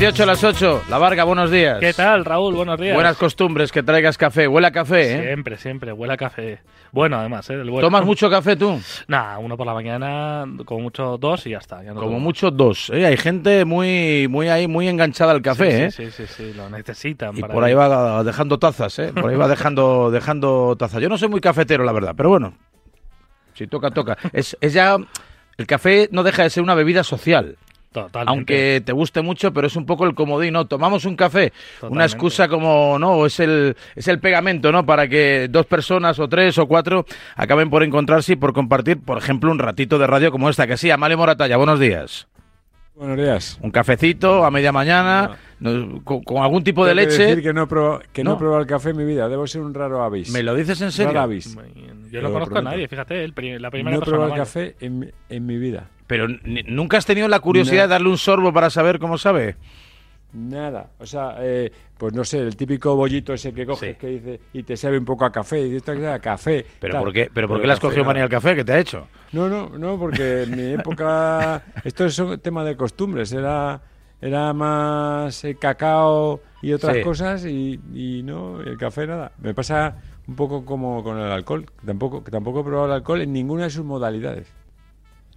Y 28 a las 8. La Varga, buenos días. ¿Qué tal, Raúl? Buenos días. Buenas costumbres, que traigas café. Huele a café, ¿eh? Siempre, siempre. Huele a café. Bueno, además, ¿eh? Bueno. ¿Tomas mucho café tú? Nah, uno por la mañana, como mucho dos y ya está. ya no Como tomo. mucho dos. ¿eh? Hay gente muy, muy ahí, muy enganchada al café, ¿eh? sí, Sí, sí, sí, sí, lo necesitan. Y para por ahí va dejando tazas, ¿eh? Por ahí va dejando, dejando tazas. Yo no soy muy cafetero, la verdad, pero bueno. Si toca, toca. Es, es ya. El café no deja de ser una bebida social. Totalmente. Aunque te guste mucho, pero es un poco el comodín, ¿no? Tomamos un café, una excusa como, ¿no? Es el, es el pegamento, ¿no? Para que dos personas o tres o cuatro acaben por encontrarse y por compartir, por ejemplo, un ratito de radio como esta. Que sí, Amalia Moratalla, buenos días. Buenos días. Un cafecito a media mañana, no, con, con algún tipo de leche. decir que no he probado, que no. No. he probado el café en mi vida. Debo ser un raro avis. ¿Me lo dices en Raro serio? avis. Muy bien. Yo no conozco a nadie, fíjate, el la primera No he persona. probado el café en, mi- en mi vida. Pero nunca has tenido la curiosidad No. de darle un sorbo para saber cómo sabe. Nada. O sea, eh, pues no sé, el típico bollito ese que coges Sí. que dice y te sabe un poco a café. Y esto que a café. ¿Pero tal. por qué, pero por qué le has cogido manía al café? ¿Qué te ha hecho? No, no, no, porque en mi época. Esto es un tema de costumbres. Era, era más eh, cacao y otras Sí. cosas y, y no, el café nada. Me pasa un poco como con el alcohol. Tampoco, que tampoco he probado el alcohol en ninguna de sus modalidades.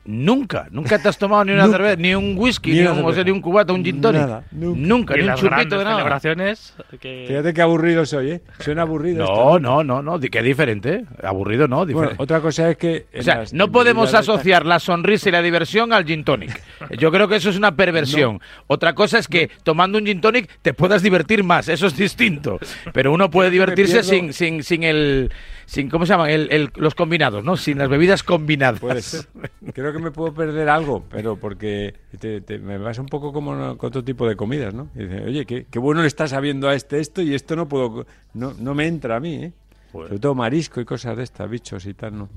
Nunca, nunca te has tomado ni una Nunca. cerveza, ni un whisky, Ni ni, un, o sea, ni un cubata, un gin tonic. Nada, nunca. nunca Y ni un chupito de nada. celebraciones que... Fíjate qué aburrido soy, ¿eh? Suena aburrido. esto, No, no, no, no, di- que diferente. ¿eh? Aburrido no, Bueno, diferente. otra cosa es que. o sea, las- no podemos asociar la sonrisa y la diversión al gin tonic. Yo creo que eso es una perversión. Otra cosa es que tomando un gin tonic te puedas divertir más, eso es distinto. Pero uno puede divertirse pierdo- sin, sin, sin el, sin, ¿cómo se llaman? El- el- los combinados, ¿no? Sin las bebidas combinadas. Pues creo que me puedo perder algo, pero porque te- te- me vas un poco como no- con otro tipo de comidas, ¿no? Y dices, oye, qué, qué bueno le está sabiendo a este esto y esto no puedo, no, no me entra a mí, ¿eh? Sobre todo marisco y cosas de estas, bichos y tal, ¿no?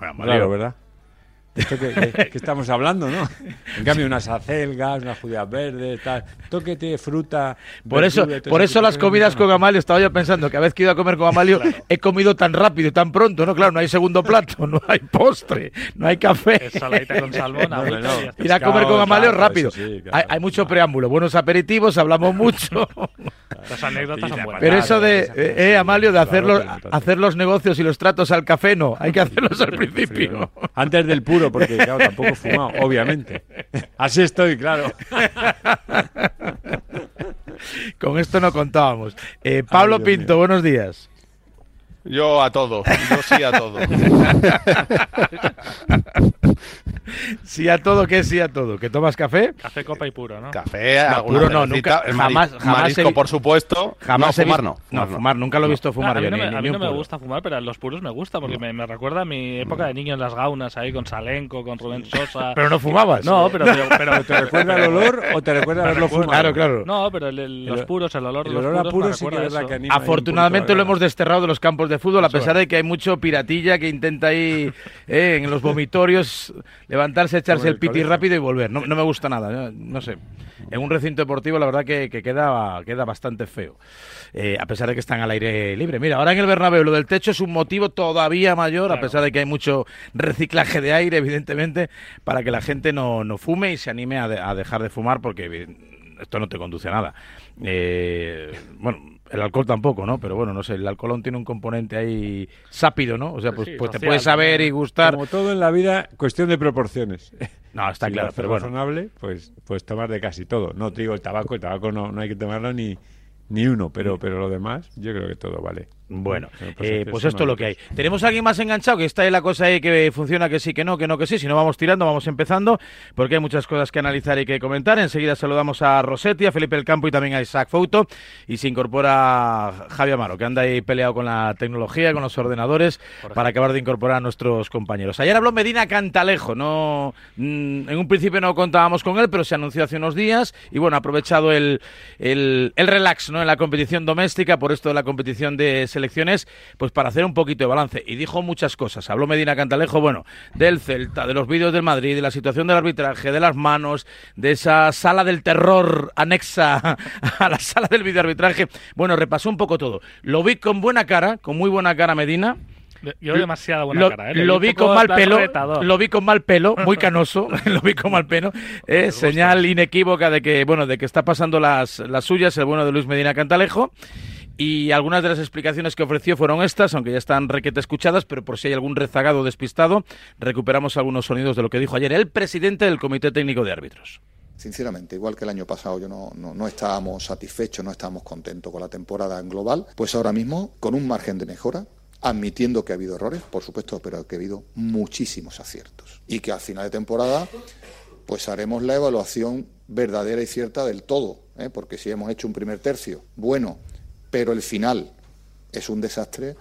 Bueno, Claro, ¿verdad? De esto que, que- que estamos hablando, ¿no? En cambio, unas acelgas, unas judías verdes, tal. Toque de fruta. Por eso, verdura por eso las comidas no. con Amalio, estaba yo pensando que a vez que he ido a comer con Amalio, he comido tan rápido y tan pronto, ¿no? Claro, no hay segundo plato, no hay postre, no hay café. Ensaladita con salmón, No, no. está. Ir a comer con Amalio claro, rápido. sí, claro. hay, hay mucho preámbulo, buenos aperitivos, hablamos mucho. Las anécdotas son buenas. Pero eso de, eh, eh, Amalio, de claro, hacer los, hacer los negocios y los tratos al café, no, hay que hacerlos al principio. Antes del puro, porque claro, tampoco he fumado, obviamente. Así estoy, claro. Con esto no contábamos. Eh, Pablo Ay, Pinto, mío. buenos días. Yo a todo, yo sí a todo. Sí a todo, ¿qué es sí a todo? ¿Que tomas café? Café, copa y puro, ¿no? Café, No, puro no, nunca- jamás- jamás marisco, por supuesto. Jamás no, fumar no. No, fumar, nunca lo he visto fumar a yo, mí no, ni- me, ni- a mí ni no me gusta fumar, pero los puros me gusta porque me, me recuerda a mi época de niño en las gaunas ahí con Salenco, con Rubén Sosa. Pero no fumabas. No, pero, pero, pero- ¿Te recuerda el olor o te recuerda haberlo fumado? Claro, claro. No, pero el- el- los puros, el olor de los olor a puros sí que es que anima Afortunadamente lo hemos desterrado de los campos de fútbol, a pesar de que hay mucho piratilla que intenta ahí eh, en los vomitorios levantarse, echarse el, piti rápido y volver. No, me gusta nada, no, sé. En un recinto deportivo la verdad que, queda, queda bastante feo, eh, a pesar de que están al aire libre. Mira, ahora en el Bernabéu lo del techo es un motivo todavía mayor, a pesar de que hay mucho reciclaje de aire, evidentemente, para que la gente no, no fume y se anime a, a dejar de fumar, porque esto no te conduce a nada. Eh, bueno, el alcohol tampoco, ¿no? Pero bueno, no sé, el alcoholón tiene un componente ahí sápido, ¿no? O sea, pues, pues te puede saber y gustar. Como todo en la vida, cuestión de proporciones. No, está claro, pero bueno. razonable, pues, pues tomar de casi todo. No te digo el tabaco, el tabaco no, no hay que tomarlo ni, ni uno, pero, pero lo demás, yo creo que todo vale. Bueno, eh, pues esto es lo que hay. ¿Tenemos a alguien más enganchado? Que está ahí la cosa ahí que funciona, que sí, que no, que no, que sí. Si no, vamos tirando, vamos empezando, porque hay muchas cosas que analizar y que comentar. Enseguida saludamos a Rosetti, a Felipe El Campo y también a Isaac Fouto. Y se incorpora Javier Amaro, que anda ahí peleado con la tecnología, con los ordenadores, para acabar de incorporar a nuestros compañeros. Ayer habló Medina Cantalejo, no mm, en un principio no contábamos con él, pero se anunció hace unos días y bueno, ha aprovechado el, el, el relax ¿no? en la competición doméstica por esto de la competición de selección elecciones, pues para hacer un poquito de balance. Y dijo muchas cosas. Habló Medina Cantalejo, bueno, del Celta, de los vídeos del Madrid, de la situación del arbitraje, de las manos, de esa sala del terror anexa a la sala del videoarbitraje. Bueno, repasó un poco todo. Lo vi con buena cara, con muy buena cara Medina. Yo demasiada buena cara, ¿eh? Lo, vi con mal pelo, lo vi con mal pelo, muy canoso, lo vi con mal pelo. Eh, señal inequívoca de que, bueno, de que está pasando las, las suyas el bueno de Luis Medina Cantalejo. Y algunas de las explicaciones que ofreció fueron estas, aunque ya están requete escuchadas, pero por si hay algún rezagado despistado, recuperamos algunos sonidos de lo que dijo ayer el presidente del Comité Técnico de Árbitros. Sinceramente, igual que el año pasado yo no, estábamos satisfechos, no estábamos contentos con la temporada en global, pues ahora mismo, con un margen de mejora, admitiendo que ha habido errores, por supuesto, pero que ha habido muchísimos aciertos. Y que al final de temporada, pues haremos la evaluación verdadera y cierta del todo, ¿eh? porque si hemos hecho un primer tercio bueno pero el final es un desastre,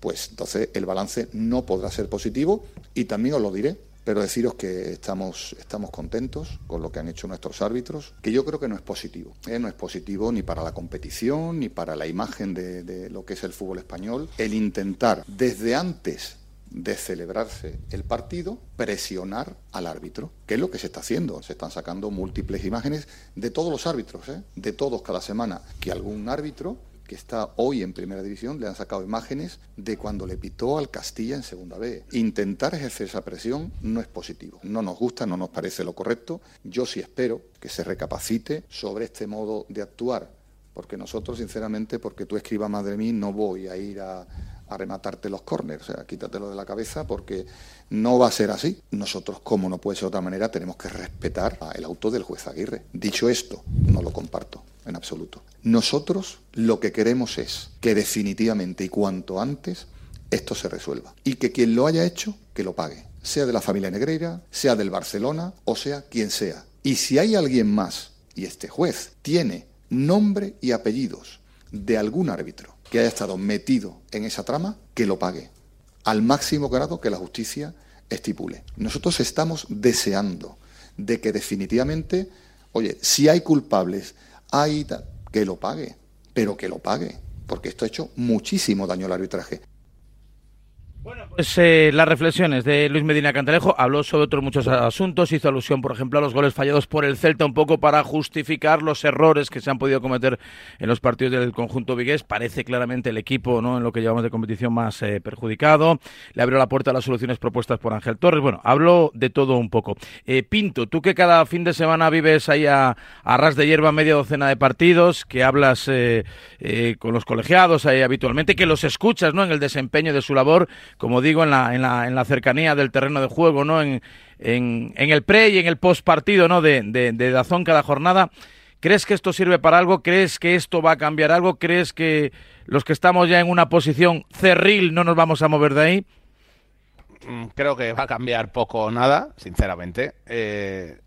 pues entonces el balance no podrá ser positivo y también os lo diré. Pero deciros que estamos, estamos contentos con lo que han hecho nuestros árbitros, que yo creo que no es positivo. ¿eh? No es positivo ni para la competición, ni para la imagen de, lo que es el fútbol español. El intentar desde antes de celebrarse el partido, presionar al árbitro, que es lo que se está haciendo. Se están sacando múltiples imágenes de todos los árbitros, ¿eh? de todos cada semana, que algún árbitro que está hoy en primera división, le han sacado imágenes de cuando le pitó al Castilla en segunda B. Intentar ejercer esa presión no es positivo. No nos gusta, no nos parece lo correcto. Yo sí espero que se recapacite sobre este modo de actuar, porque nosotros, sinceramente, porque tú escribas más de mí, no voy a ir a, rematarte los corners, o sea, quítatelo de la cabeza porque no va a ser así. Nosotros, como no puede ser de otra manera, tenemos que respetar el auto del juez Aguirre. Dicho esto, no lo comparto en absoluto. Nosotros lo que queremos es que definitivamente y cuanto antes esto se resuelva. Y que quien lo haya hecho, que lo pague. Sea de la familia Negreira, sea del Barcelona o sea quien sea. Y si hay alguien más, y este juez tiene nombre y apellidos de algún árbitro que haya estado metido en esa trama, que lo pague. Al máximo grado que la justicia estipule. Nosotros estamos deseando de que definitivamente, oye, si hay culpables Ahí que lo pague, pero que lo pague, porque esto ha hecho muchísimo daño al arbitraje. Bueno, pues eh, las reflexiones de Luis Medina Cantalejo habló sobre otros muchos asuntos, hizo alusión, por ejemplo, a los goles fallados por el Celta, un poco para justificar los errores que se han podido cometer en los partidos del conjunto vigués. Parece claramente el equipo, ¿no? En lo que llevamos de competición más eh, perjudicado. Le abrió la puerta a las soluciones propuestas por Ángel Torres. Bueno, habló de todo un poco. Eh, Pinto, tú que cada fin de semana vives ahí a, ras de hierba media docena de partidos, que hablas con los colegiados ahí habitualmente, que los escuchas, ¿no? En el desempeño de su labor como digo, en la, en la, en la cercanía del terreno de juego, ¿no? En, en, el pre y en el post partido, ¿no? De, de, Dazón cada jornada. ¿Crees que esto sirve para algo? ¿Crees que esto va a cambiar algo? ¿Crees que los que estamos ya en una posición cerril no nos vamos a mover de ahí? Mm, creo que va a cambiar poco o nada, sinceramente. Eh,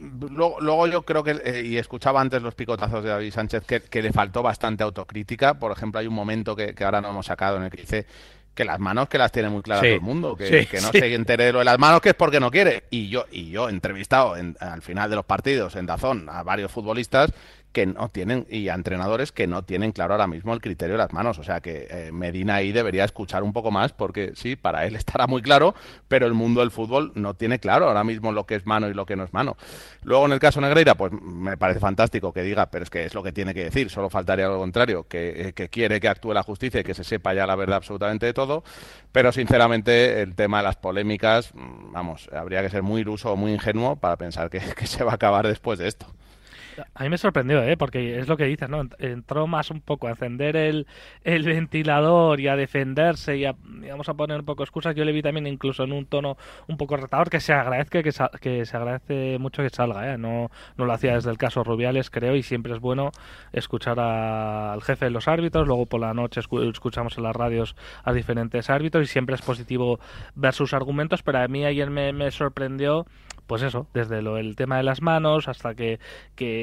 luego, yo creo que, eh, y escuchaba antes los picotazos de David Sánchez, que, le faltó bastante autocrítica. Por ejemplo, hay un momento que, que ahora no hemos sacado en el que dice que las manos que las tiene muy claras todo el mundo, que, no se entere de lo de las manos que es porque no quiere. Y yo, y yo he entrevistado al final de los partidos en Dazón a varios futbolistas que no tienen, y entrenadores que no tienen claro ahora mismo el criterio de las manos. O sea que eh, Medina ahí debería escuchar un poco más, porque sí, para él estará muy claro, pero el mundo del fútbol no tiene claro ahora mismo lo que es mano y lo que no es mano. Luego en el caso Negreira, pues me parece fantástico que diga, pero es que es lo que tiene que decir, solo faltaría lo contrario, que, eh, que quiere que actúe la justicia y que se sepa ya la verdad absolutamente de todo, pero sinceramente el tema de las polémicas, mm, vamos, habría que ser muy iluso o muy ingenuo para pensar que se va a acabar después de esto. A mí me sorprendió, ¿eh? porque es lo que dices, ¿no? Entró más un poco a encender el, el ventilador y a defenderse y a, vamos a poner un poco excusas. Yo le vi también incluso en un tono un poco retador que se agradezca, que, que se agradece mucho que salga, ¿eh? No, no lo hacía desde el caso Rubiales, creo, y siempre es bueno escuchar al jefe de los árbitros. Luego por la noche escuchamos en las radios a diferentes árbitros y siempre es positivo ver sus argumentos, pero a mí ayer me, me sorprendió pues eso, desde lo, el tema de las manos hasta que,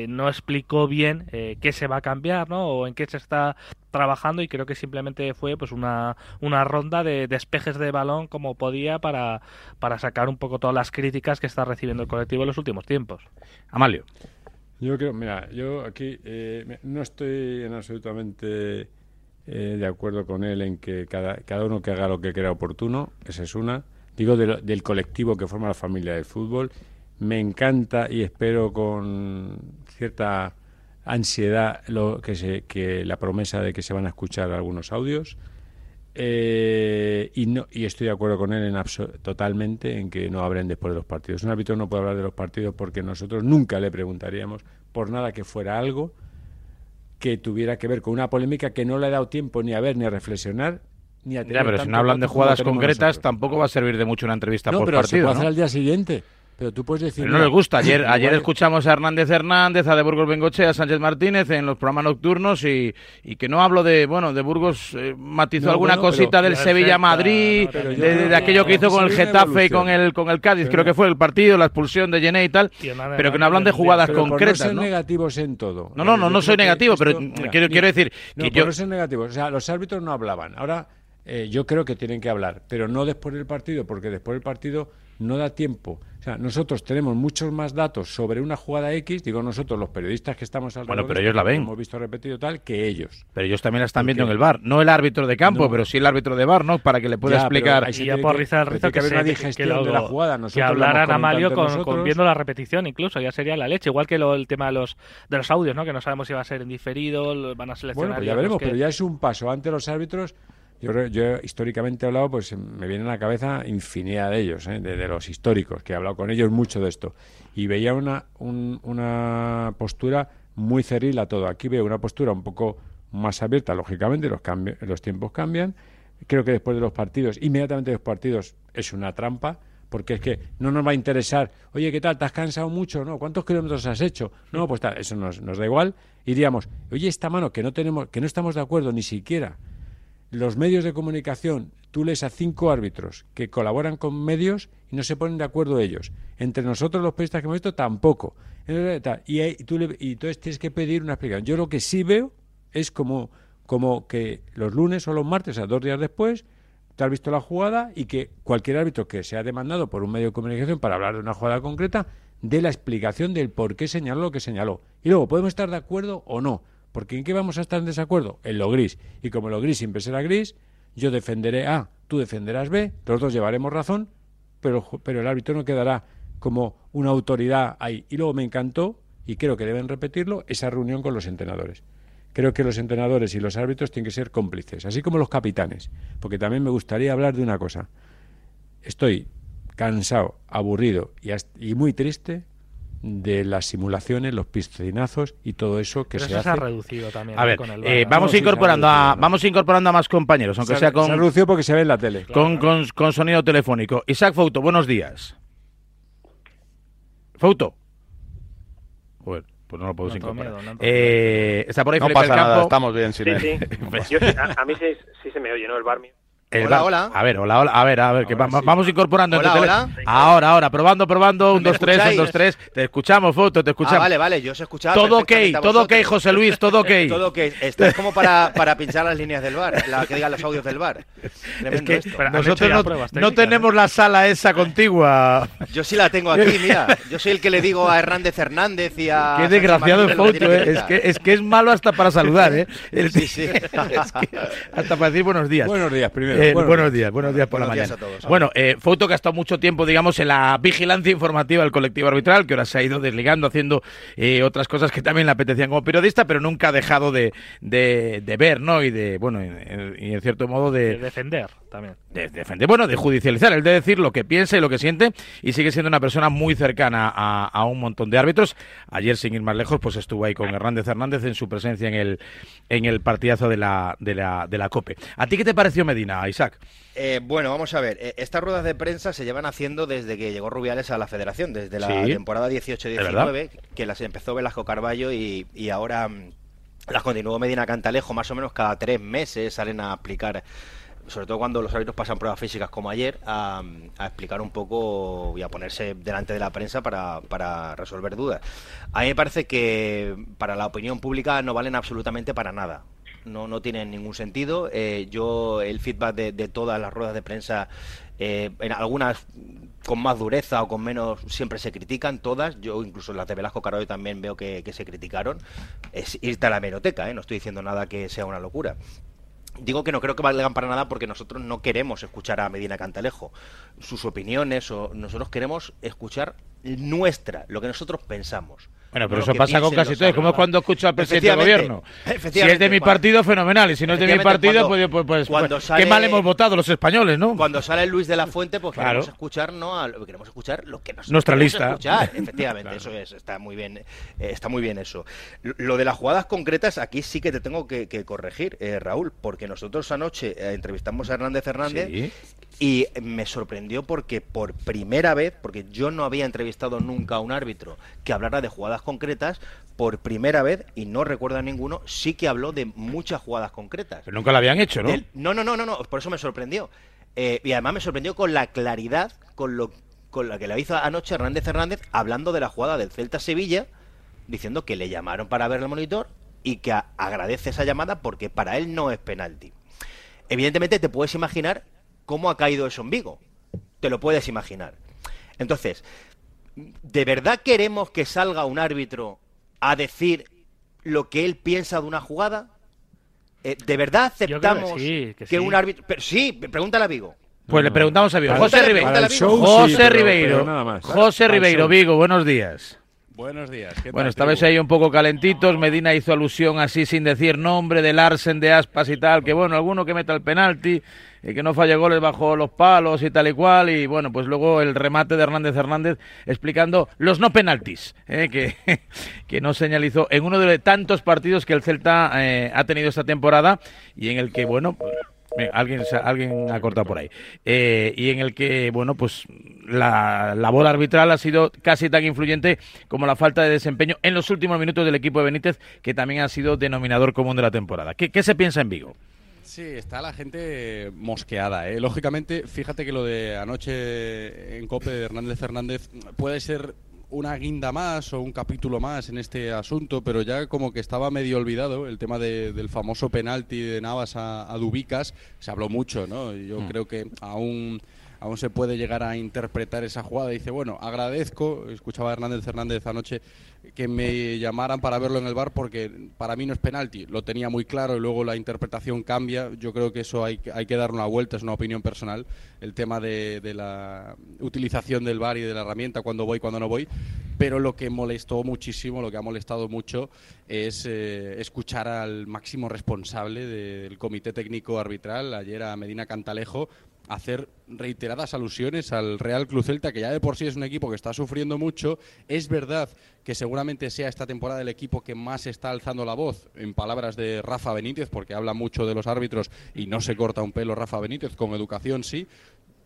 no explicó bien eh, qué se va a cambiar, ¿no? O en qué se está trabajando y creo que simplemente fue pues una, una ronda de despejes de balón como podía para, para sacar un poco todas las críticas que está recibiendo el colectivo en los últimos tiempos. Amalio. Yo creo, mira, yo aquí eh, no estoy en absolutamente eh, de acuerdo con él en que cada, cada uno que haga lo que crea oportuno, esa es una digo del colectivo que forma la familia del fútbol. Me encanta y espero con cierta ansiedad lo que, se, que la promesa de que se van a escuchar algunos audios. Eh, y, no, y estoy de acuerdo con él en totalmente en que no hablen después de los partidos. Un árbitro no puede hablar de los partidos porque nosotros nunca le preguntaríamos por nada que fuera algo que tuviera que ver con una polémica que no le ha dado tiempo ni a ver ni a reflexionar ya, pero si no hablan de jugadas concretas, tampoco va a servir de mucho una entrevista por pero partido. Se puede hacer al día siguiente. Pero tú puedes decir. no les gusta. Ayer, ayer escuchamos a Hernández Hernández, a de Burgos Bengoche, a Sánchez Martínez en los programas nocturnos y, y que no hablo de. Bueno, de Burgos eh, matizó alguna cosita del Sevilla-Madrid, de, aquello que hizo con el Getafe y con el, con el Cádiz, creo que fue el partido, la expulsión de Gené y tal. pero que no hablan de jugadas concretas. no ser negativos en todo. No, no, no, no soy negativo, pero quiero, quiero decir. que yo... no ser negativos. O sea, los árbitros no hablaban. Ahora eh, yo creo que tienen que hablar, pero no después del partido, porque después del partido no da tiempo. O sea, nosotros tenemos muchos más datos sobre una jugada X, digo nosotros, los periodistas que estamos alrededor. Bueno, pero ellos la ven. Hemos visto repetido tal que ellos. Pero ellos también la están viendo en el bar. No el árbitro de campo, pero sí el árbitro de bar, ¿no? Para que le pueda explicar. Y ya por rizar el rizo que, una digestión de la jugada. que hablaran a Malio con, viendo la repetición, incluso, ya sería la leche. Igual que lo, el tema de los, de los audios, ¿no? Que no sabemos si va a ser en diferido, van a seleccionar. Bueno, pues ya veremos, pero ya es un paso. Ante los árbitros yo, yo históricamente he hablado, pues me viene a la cabeza infinidad de ellos, ¿eh? de, los históricos, que he hablado con ellos mucho de esto. Y veía una, una postura muy cerril a todo. Aquí veo una postura un poco más abierta, lógicamente, los, los tiempos cambian. Creo que después de los partidos, inmediatamente de los partidos, es una trampa, porque es que no nos va a interesar, oye, ¿qué tal? ¿Te has cansado mucho? No, ¿cuántos kilómetros has hecho? No, pues tal, eso nos, nos da igual. Y diríamos, oye, esta mano que no tenemos, que no estamos de acuerdo ni siquiera los medios de comunicación, tú lees a cinco árbitros que colaboran con medios y no se ponen de acuerdo ellos. Entre nosotros los periodistas que hemos visto tampoco. Y, tú y entonces tienes que pedir una explicación. Yo lo que sí veo es como, como que los lunes o los martes, o sea, dos días después, te has visto la jugada y que cualquier árbitro que sea demandado por un medio de comunicación para hablar de una jugada concreta dé la explicación del por qué señaló lo que señaló. Y luego podemos estar de acuerdo o no porque ¿en qué vamos a estar en desacuerdo? En lo gris. Y como lo gris siempre será gris, yo defenderé A, tú defenderás B, los dos llevaremos razón, pero, pero el árbitro no quedará como una autoridad ahí. Y luego me encantó, y creo que deben repetirlo, esa reunión con los entrenadores. Creo que los entrenadores y los árbitros tienen que ser cómplices, así como los capitanes, porque también me gustaría hablar de una cosa. Estoy cansado, aburrido y muy triste de las simulaciones, los piscinazos y todo eso que se, ha reducido también. A ver, eh, vamos incorporando a vamos incorporando a más compañeros, aunque sea con se ha reducido porque se ve en la tele. Con, con, sonido telefónico. Isaac Fouto, buenos días. Fouto. Bueno, pues no lo puedo incorporar. eh, está por ahí no Felipe pasa nada, estamos bien sin sí, sí. a, mí sí, se me oye, ¿no? El bar mío. Hola, hola. A ver, hola, hola. A ver, a ver, que vamos, incorporando. Hola, hola. Ahora, ahora, probando, probando. Un, dos, tres, un, dos, tres. Te escuchamos, foto, te escuchamos. Ah, vale, vale, yo os he escuchado. Todo ok, todo ok, José Luis, todo ok. todo ok. Esto es como para, para pinchar las líneas del bar, la que digan los audios del bar. es que nosotros no, no tenemos la sala esa contigua. Yo sí la tengo aquí, mira. Yo soy el que le digo a Hernández Hernández y a. Qué desgraciado el foto, ¿eh? Es que, es que es malo hasta para saludar, ¿eh? Sí, sí. hasta para decir buenos días. Buenos días, primero. Eh, buenos días buenos días por la mañana. Bueno, eh, Foto que ha estado mucho tiempo, digamos, en la vigilancia informativa del colectivo arbitral, que ahora se ha ido desligando, haciendo eh, otras cosas que también le apetecían como periodista, pero nunca ha dejado de, de, ver, ¿no? Y de, bueno, y en cierto modo de... defender también. De, defender, bueno, de judicializar, el de decir lo que piensa y lo que siente, y sigue siendo una persona muy cercana a, un montón de árbitros. Ayer, sin ir más lejos, pues estuvo ahí con Hernández Hernández en su presencia en el, en el partidazo de la, de la, de la COPE. ¿A ti qué te pareció Medina, Isaac? Eh, bueno, vamos a ver. Eh, estas ruedas de prensa se llevan haciendo desde que llegó Rubiales a la federación, desde la temporada 18-19, que las empezó Velasco Carballo y, ahora mm, las continuó Medina Cantalejo, más o menos cada tres meses salen a aplicar sobre todo cuando los árbitros pasan pruebas físicas como ayer, a, explicar un poco y a ponerse delante de la prensa para, para, resolver dudas. A mí me parece que para la opinión pública no valen absolutamente para nada no, no tiene ningún sentido. Eh, yo el feedback de, todas las ruedas de prensa, eh, en algunas con más dureza o con menos, siempre se critican, todas. Yo incluso las de Velasco Caroy también veo que, se criticaron. Es irte a la hemeroteca, ¿eh? no estoy diciendo nada que sea una locura. Digo que no creo que valgan para nada porque nosotros no queremos escuchar a Medina Cantalejo, sus opiniones, o nosotros queremos escuchar nuestra, lo que nosotros pensamos. Bueno, pero eso pasa con casi todo. Es como cuando escucho al presidente del gobierno. Si es de mi partido, fenomenal. Y si no es de mi partido, pues, pues, pues, pues qué mal hemos votado los españoles, ¿no? Cuando sale Luis de la Fuente, pues queremos escuchar, ¿no? queremos escuchar lo que nos Nuestra lista. escuchar. Efectivamente, eso es. Está muy bien, eh, está muy bien eso. Lo de las jugadas concretas, aquí sí que te tengo que, corregir, eh, Raúl, porque nosotros anoche eh, entrevistamos a Hernández Hernández y me sorprendió porque por primera vez, porque yo no había entrevistado nunca a un árbitro que hablara de jugadas concretas, por primera vez, y no recuerdo a ninguno, sí que habló de muchas jugadas concretas. Pero nunca lo habían hecho, ¿no? no, no, no, no, no, por eso me sorprendió. Eh, y además me sorprendió con la claridad con, lo, con la que la hizo anoche Hernández Hernández hablando de la jugada del Celta Sevilla, diciendo que le llamaron para ver el monitor y que agradece esa llamada porque para él no es penalti. Evidentemente te puedes imaginar cómo ha caído eso en Vigo. Te lo puedes imaginar. Entonces, ¿de verdad queremos que salga un árbitro a decir lo que él piensa de una jugada? Eh, ¿De verdad aceptamos que, un árbitro... sí, pregúntale a Vigo. Pues le preguntamos a Vigo. José Ribeiro. José Ribeiro. José Ribeiro, Vigo, buenos días. Buenos días. bueno, esta vez ahí un poco calentitos. Medina hizo alusión así sin decir nombre de Larsen, de Aspas y tal. Que bueno, alguno que meta el penalti y que no falle goles bajo los palos y tal y cual. Y bueno, pues luego el remate de Hernández Hernández explicando los no penaltis eh, que, que no señalizó en uno de tantos partidos que el Celta eh, ha tenido esta temporada y en el que, bueno, alguien, alguien ha cortado por ahí. Eh, y en el que, bueno, pues la labor arbitral ha sido casi tan influyente como la falta de desempeño en los últimos minutos del equipo de Benítez, que también ha sido denominador común de la temporada. ¿Qué, qué se piensa en Vigo? Sí, está la gente mosqueada. ¿eh? Lógicamente, fíjate que lo de anoche en Cope de Hernández Fernández puede ser una guinda más o un capítulo más en este asunto, pero ya como que estaba medio olvidado el tema del famoso penalti de Navas a, Dubicas. Se habló mucho, ¿no? Yo mm. creo que aún aún se puede llegar a interpretar esa jugada. Dice, bueno, agradezco, escuchaba a Hernández Fernández anoche, que me llamaran para verlo en el bar porque para mí no es penalti. Lo tenía muy claro y luego la interpretación cambia. Yo creo que eso hay, hay que dar una vuelta, es una opinión personal, el tema de, la utilización del bar y de la herramienta, cuando voy, cuando no voy. Pero lo que molestó muchísimo, lo que ha molestado mucho, es eh, escuchar al máximo responsable del Comité Técnico Arbitral, ayer a Medina Cantalejo, hacer reiteradas alusiones al Real Club Celta, que ya de por sí es un equipo que está sufriendo mucho. Es verdad que seguramente sea esta temporada el equipo que más está alzando la voz, en palabras de Rafa Benítez, porque habla mucho de los árbitros y no se corta un pelo Rafa Benítez, con educación sí,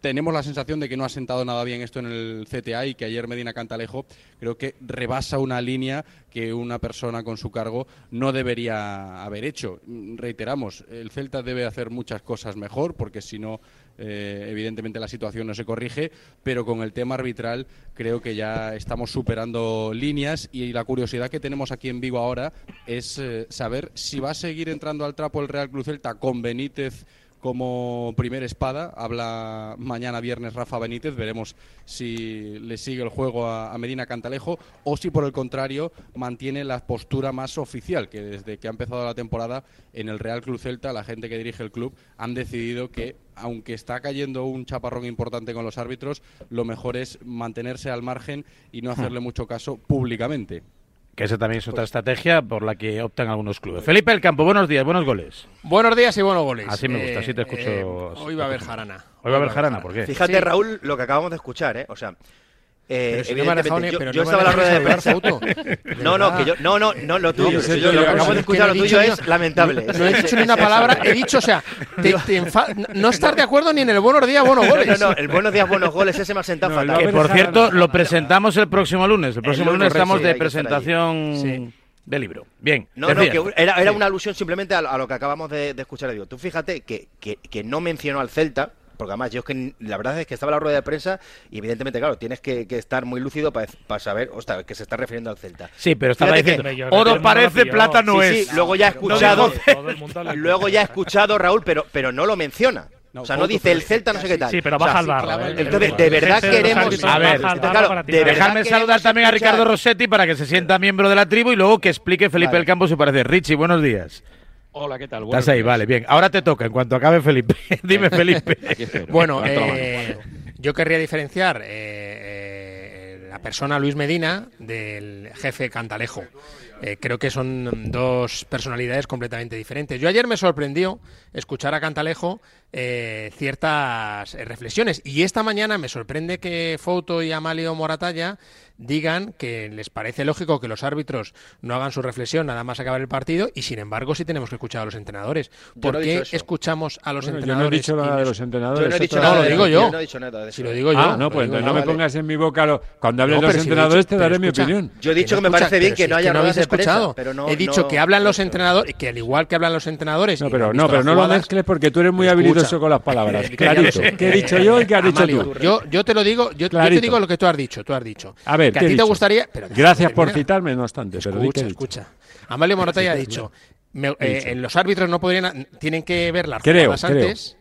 tenemos la sensación de que no ha sentado nada bien esto en el CTA y que ayer Medina Cantalejo creo que rebasa una línea que una persona con su cargo no debería haber hecho. Reiteramos, el Celta debe hacer muchas cosas mejor porque si no eh, evidentemente la situación no se corrige, pero con el tema arbitral creo que ya estamos superando líneas y la curiosidad que tenemos aquí en Vigo ahora es eh, saber si va a seguir entrando al trapo el Real Cruz Celta con Benítez como primer espada. Habla mañana viernes Rafa Benítez. Veremos si le sigue el juego a, Medina Cantalejo o si por el contrario mantiene la postura más oficial, que desde que ha empezado la temporada en el Real Club Celta, la gente que dirige el club han decidido que aunque está cayendo un chaparrón importante con los árbitros, lo mejor es mantenerse al margen y no hacerle hmm. mucho caso públicamente. Que esa también es otra pues estrategia por la que optan algunos clubes. Felipe El Campo, buenos días, buenos goles. Buenos días y buenos goles. Así me gusta, así te eh, escucho. Eh, hoy va a haber jarana. Hoy va a haber jarana, ¿por qué? Fíjate, Raúl, lo que acabamos de escuchar, ¿eh? O sea, eh, yo, yo estaba en la rueda de prensa. No, no, que yo, no, no, no, lo tuyo. No, yo, lo que acabo de escuchar, lo tuyo es lamentable. No he dicho ni una palabra, he dicho, o sea, te, te no estar de acuerdo ni en el buenos días, buenos goles. No, no, el buenos días, buenos goles, ese me ha sentado fatal. Que por cierto, lo presentamos el próximo lunes. El próximo lunes estamos de presentación de libro. Bien. No, no, que era, era una alusión simplemente a, lo que acabamos de, escuchar. Digo, tú fíjate que, que, que, no mencionó al Celta, porque además yo es que la verdad es que estaba en la rueda de prensa y evidentemente, claro, tienes que, estar muy lúcido para, saber, ostras, que se está refiriendo al Celta. Sí, pero estaba diciendo, oro parece, plata no es. Sí, luego ya he escuchado, luego ya he escuchado, Raúl, pero, pero no lo menciona. o sea, no dice el Celta, no sé qué tal. Sí, pero baja al barro. ¿eh? Entonces, de verdad queremos. A ver, claro, dejarme saludar también a Ricardo Rossetti para que se sienta miembro de la tribu y luego que explique Felipe el Campo si parece. Richie, buenos días. Hola, ¿qué tal? Estás ahí, vale, bien. Ahora te toca, en cuanto acabe Felipe. Dime, Felipe. bueno, eh, yo querría diferenciar eh, eh, la persona Luis Medina del jefe Cantalejo. creo que son dos personalidades completamente diferentes. Yo ayer me sorprendió escuchar a Cantalejo ciertas reflexiones y esta mañana me sorprende que Foto y Amalio Moratalla digan que les parece lógico que los árbitros no hagan su reflexión nada más acabar el partido y sin embargo sí tenemos que escuchar a los entrenadores. ¿Por qué escuchamos a los entrenadores? Yo no he dicho nada de los entrenadores. Yo no he dicho nada, lo digo yo. no he dicho nada de Si lo digo yo. Ah, no, pues no, me pongas en mi boca. Cuando hablen los entrenadores te daré mi opinión. Yo he dicho que, me parece bien que no haya no escuchado. he dicho que hablan los entrenadores, que al igual que hablan los entrenadores. No, pero no, pero no lo mezcles porque tú eres muy habilidoso con las palabras. Clarito. ¿Qué he dicho yo y qué has dicho tú? Yo te lo digo, yo te digo lo que tú has dicho. Tú has dicho. A ver, que a ti te gustaría Gracias por citarme, no obstante. Escucha, pero escucha. Amalio Morata ha dicho, eh, los árbitros no podrían, tienen que ver las creo, antes.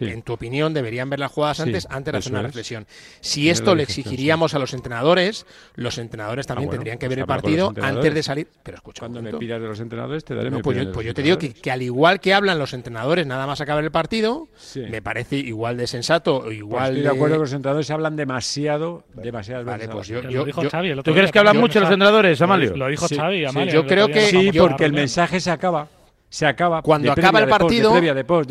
En tu opinión, deberían ver las jugadas antes, antes de hacer una reflexión. Si esto le exigiríamos a los entrenadores, los entrenadores ah, también tendrían que ver el partido antes de salir. Pero escucha. Cuando me pidas de los entrenadores, te daré pues, yo, pues yo, te digo que, al igual que hablan los entrenadores nada más acabar el partido, me parece igual de sensato o pues igual. estoy de acuerdo que los entrenadores hablan demasiado, demasiado. Vale, pues yo, ¿Tú crees que hablan mucho los entrenadores, Amalio? Lo dijo Xavi, Amalio. Yo creo que. Sí, porque el mensaje se acaba se acaba. Cuando acaba el partido,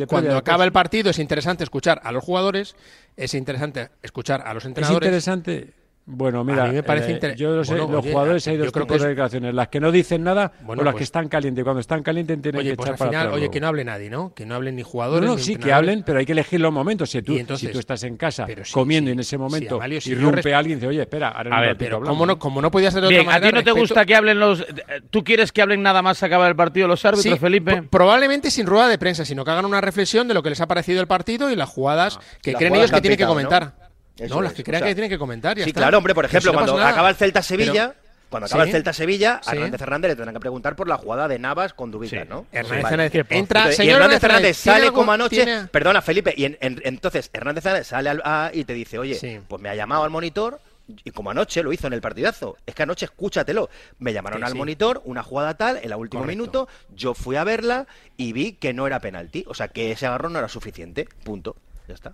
cuando acaba el partido es interesante escuchar a los jugadores, es interesante escuchar a los entrenadores. Es interesante bueno, mira, a mí me parece eh, yo sé, los jugadores hay dos tipos de declaraciones, las que no dicen nada o las que pues están calientes. Cuando están calientes tienen que pues echar para final, Oye, que no hable nadie, ¿no? Que no hablen ni jugadores. No, sí, que hablen, pero hay que elegir los momentos. Si tú, si tú estás en casa comiendo y en ese momento y irrumpe alguien y dice, oye, espera, ahora a ver, pero como no, como no podía ser de otra manera. ¿A ti no te gusta que hablen los. ¿Tú quieres que hablen nada más acabar el partido los árbitros, Felipe? Probablemente sin rueda de prensa, sino que hagan una reflexión de lo que les ha parecido el partido y las jugadas que creen ellos que tienen que comentar no, las que crean que tienen que comentar. sí, claro, hombre, por ejemplo, cuando acaba el Celta Sevilla. Cuando acaba el Celta Sevilla, a Hernández Fernández le tendrán que preguntar por la jugada de Navas con Dubicas, ¿no? Hernández Fernández entra, y Hernández Fernández sale como anoche. Perdona, Felipe, y entonces Hernández Fernández sale y te dice, oye, pues me ha llamado al monitor y como anoche lo hizo en el partidazo, es que anoche escúchatelo. Me llamaron al monitor, una jugada tal, en el último minuto, yo fui a verla y vi que no era penalti, o sea que ese agarrón no era suficiente, punto.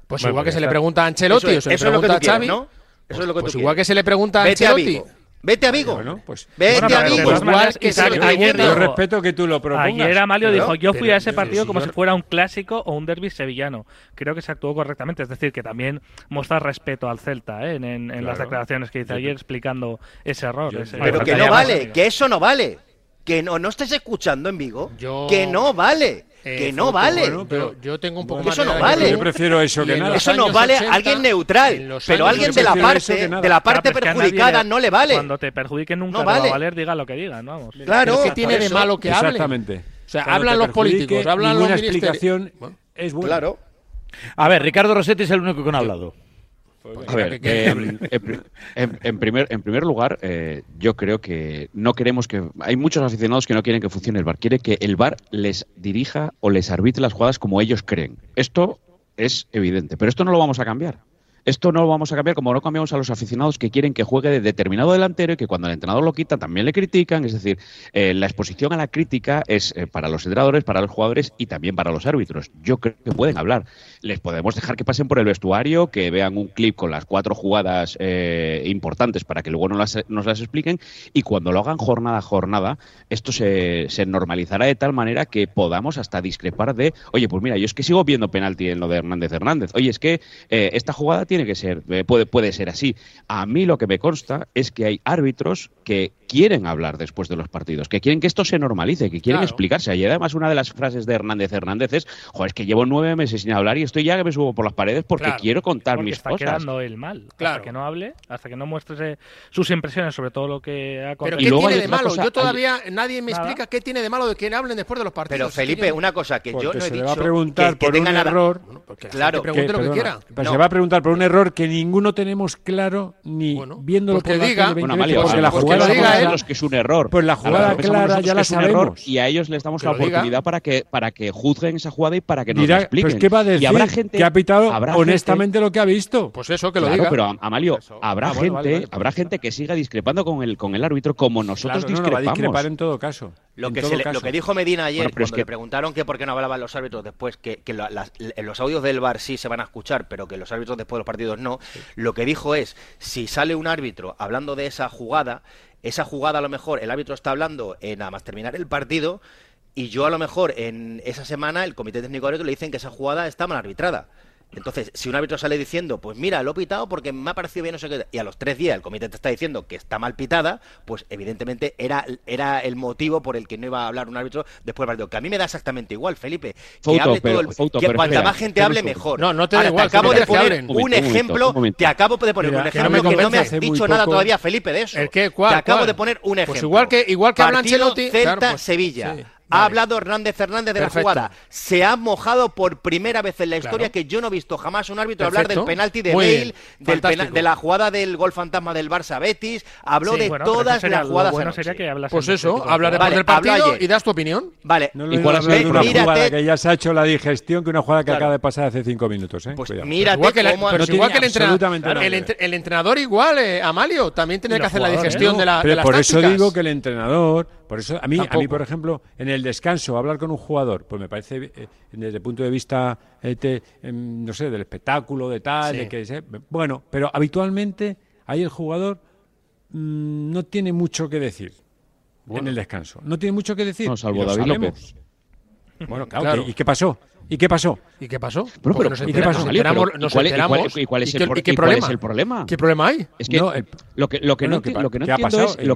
Pues igual que se le pregunta a Ancelotti o se le pregunta a Xavi. ¿no? Eso es lo que pues igual que se le pregunta a Ancelotti. Vete a Vigo. Bueno, pues, Vete a Vigo. Igual que ayer yo respeto que tú lo propongas. Ayer Amalio dijo, yo fui a ese partido como si fuera un clásico o un derby sevillano. Creo que se actuó correctamente. Es decir, que también muestra respeto al Celta ¿eh? en, las declaraciones que hizo ayer explicando ese error. pero que no vale, que eso no vale. Que no, no estés escuchando en Vigo. Que no vale Eh, que no vale. pero yo tengo un poco más eso no vale. Yo prefiero eso que nada. Eso no vale a alguien neutral, pero alguien de la parte de la parte perjudicada no le vale. Cuando te perjudique nunca no vale. va a valer, diga lo que diga, vamos. Claro, ¿qué tiene de malo que hable? Exactamente. O sea, hablan los políticos, hablan los explicación es buena. Claro. A ver, Ricardo Rossetti es el único que no ha hablado. A ver, en, primer, en primer lugar, eh, yo creo que no queremos que. Hay muchos aficionados que no quieren que funcione el bar. Quiere que el bar les dirija o les arbitre las jugadas como ellos creen. Esto es evidente, pero esto no lo vamos a cambiar. Esto no lo vamos a cambiar como no cambiamos a los aficionados que quieren que juegue de determinado delantero y que cuando el entrenador lo quita también le critican. Es decir, eh, la exposición a la crítica es eh, para los entrenadores, para los jugadores y también para los árbitros. Yo creo que pueden hablar. Les podemos dejar que pasen por el vestuario, que vean un clip con las cuatro jugadas eh, importantes para que luego nos las, nos las expliquen y cuando lo hagan jornada a jornada, esto se, se normalizará de tal manera que podamos hasta discrepar de, oye, pues mira, yo es que sigo viendo penalti en lo de Hernández Hernández. Oye, es que esta jugada tiene que ser, eh, puede, puede ser así. A mí lo que me consta es que hay árbitros que quieren hablar después de los partidos, que quieren que esto se normalice, que quieren explicarse. Ayer además una de las frases de Hernández Hernández es, joder, es que llevo nueve meses sin hablar y estoy ya que me subo por las paredes porque quiero contar porque mis está cosas. quedando él mal. Claro. Hasta que no hable, hasta que no muestre sus impresiones sobre todo lo que ha contado. Pero ¿qué tiene de malo? yo todavía, nadie me explica qué tiene de malo de que hablen después de los partidos. Pero Felipe, una cosa que yo no he se dicho... Le va a preguntar por un error... claro. Pregunte lo que quiera. Se va a preguntar por un error que ninguno tenemos claro ni bueno, viéndolo pues por diga, bueno, Amalio, porque la jugada que es un error. Pues la jugada clara ya la sabemos. y a ellos les damos la oportunidad para que para que juzguen esa jugada y para que nos Dirá, expliquen. Pues ¿qué va a decir? Y habrá gente que ha pitado honestamente lo que ha visto. Pues eso, que lo claro, diga. pero Amalio, habrá ah, gente, vale, vale, habrá gente que siga discrepando con el con el árbitro como nosotros claro, discrepamos. No, no, va a discrepar en todo caso. Lo que, se le, lo que dijo Medina ayer, bueno, cuando es que... le preguntaron que por qué no hablaban los árbitros después, que, que la, las, los audios del bar sí se van a escuchar, pero que los árbitros después de los partidos no, sí. lo que dijo es, si sale un árbitro hablando de esa jugada, esa jugada a lo mejor el árbitro está hablando en nada más terminar el partido y yo a lo mejor en esa semana el comité técnico árbitro le dicen que esa jugada está mal arbitrada. Entonces, si un árbitro sale diciendo, pues mira, lo he pitado porque me ha parecido bien, no sé qué, y a los tres días el comité te está diciendo que está mal pitada, pues evidentemente era, era el motivo por el que no iba a hablar un árbitro después del partido. Que a mí me da exactamente igual, Felipe. Que Foto, hable pero, todo el, foto, que cuanta espera, más gente hable, mejor. No, no te Ahora, da igual. te acabo de poner un, momento, un ejemplo. momento. Te acabo de poner Mira, un que ejemplo no me que no me has dicho nada todavía, Felipe, de eso. ¿El qué? ¿Cuál? Te acabo ¿Cuál? de poner un ejemplo. Pues igual que, igual que Partido claro, pues, sí. Ha Vale. hablado Hernández Fernández de Perfecto. la jugada. Se ha mojado por primera vez en la historia Claro. que yo no he visto jamás un árbitro hablar del penalti de Muy. Bale, del Fantástico. pena- de la jugada del gol fantasma del Barça Betis. Habló Sí, de bueno, todas sería- las jugadas. bueno anoche. sería que hablas Pues eso, tipo de habla jugadas. después Vale, del partido y das tu opinión. Vale, No lo ¿Y cuál es de una mírate- jugada que ya se ha hecho la digestión que una jugada que Claro. acaba de pasar hace cinco minutos. ¿eh? pues Cuidado. mírate igual que, la- cómo- pero No es igual tiene que el entrenador. El, el igual, eh, Amalio, también tiene Y que hacer la digestión de, la, Pero por eso digo que el entrenador, por eso a mí, a mí por ejemplo, en el descanso hablar con un jugador, pues me parece eh, desde el punto de vista eh, te- em, no sé, del espectáculo, de tal, Sí. de que bueno, pero habitualmente ahí el jugador mm, no tiene mucho que decir en el descanso. No tiene mucho que decir. No, salvo y lo David sabemos. López. Bueno, claro, Claro. ¿qué- ¿y qué pasó? ¿Y qué pasó? ¿Y qué pasó? Bueno, pero- nos ¿y qué pasó? nos Amalio, enteramos- pero ¿y nos cuál es- y cuál- enteramos. y cuál es ¿Y el problema? el problema? ¿Qué problema hay? Es que No, el- lo que lo que Bueno, no, es lo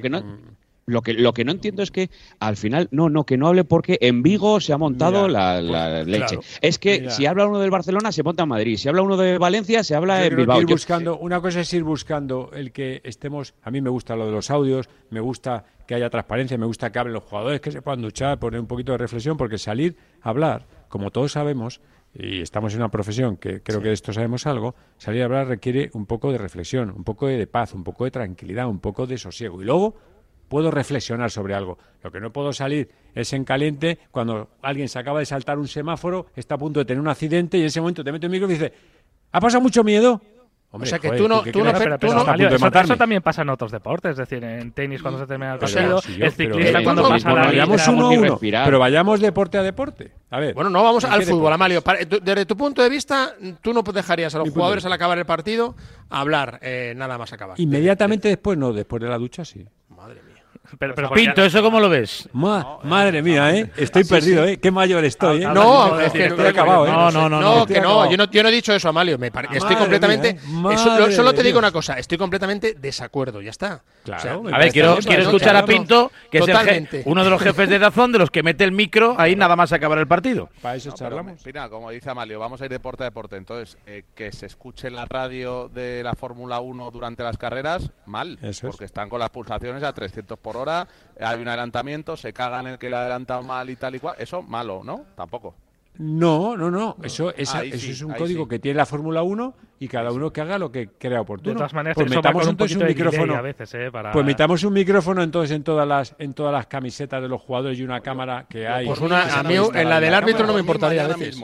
que no lo que lo que no entiendo es que al final no no que no hable porque en Vigo se ha montado Mira, la, la pues, leche. claro. Es que Mira. si habla uno del Barcelona se monta en Madrid, si habla uno de Valencia se habla Yo en Bilbao. ir Yo- buscando, una cosa es ir buscando el que estemos. A mí me gusta lo de los audios, me gusta que haya transparencia, me gusta que hablen los jugadores, que se puedan duchar, poner un poquito de reflexión, porque salir a hablar, como todos sabemos, y estamos en una profesión que creo que de esto sabemos algo, salir a hablar requiere un poco de reflexión, un poco de paz, un poco de tranquilidad, un poco de sosiego. Y luego puedo reflexionar sobre algo. Lo que no puedo salir es en caliente cuando alguien se acaba de saltar un semáforo, está a punto de tener un accidente y en ese momento te mete el micro y dice, ¿ha pasado mucho miedo? Hombre, O sea, que joder, tú no- tú no-? Pero, tú pero, no- Está a Amalio, punto de eso, también pasa en otros deportes, es decir, en tenis cuando se termina el partido, sí, el ciclista cuando no, pasa la vayamos uno a ni uno, respirar. pero vayamos deporte a deporte. A ver. Bueno, no vamos ¿en al fútbol? Amalio. Para- tú- Desde tu punto de vista, tú no dejarías a los Mi jugadores al acabar el partido hablar eh, nada más acabar. Inmediatamente después, no, después de la ducha sí. Mía. Pinto, ¿eso cómo lo ves? madre mía, ¿eh? Estoy perdido, ¿eh? Qué mayor estoy, ¿eh? No, es que estoy acabado, ¿eh? No, no, no. No, que no. Yo, no yo no he dicho eso, Amalio. Me estoy completamente. ¿eh? solo te digo una cosa. Estoy completamente desacuerdo. Ya está. Claro. a ver, quiero, quiero escuchar a Pinto, que es uno de los jefes de Dazón, de los que mete el micro ahí nada más acabar el partido. Para eso charlamos. Mira, como dice Amalio, vamos a ir de deporte a deporte. Entonces, eh, que se escuche la radio de la Fórmula 1 durante las carreras, mal. porque están con las pulsaciones a 300 por hora, hay un adelantamiento, se cagan el que le ha adelantado mal y tal y cual. Eso, malo, ¿no? Tampoco. No, no, no. Eso, eso es un código que tiene la Fórmula 1 y cada uno que haga lo que crea oportuno. De todas maneras, pues metamos entonces un micrófono. A veces, ¿eh? Pues metamos un micrófono entonces en todas las en todas las camisetas de los jugadores y una cámara que hay. Pues una, a mí en la del árbitro no me importaría a veces.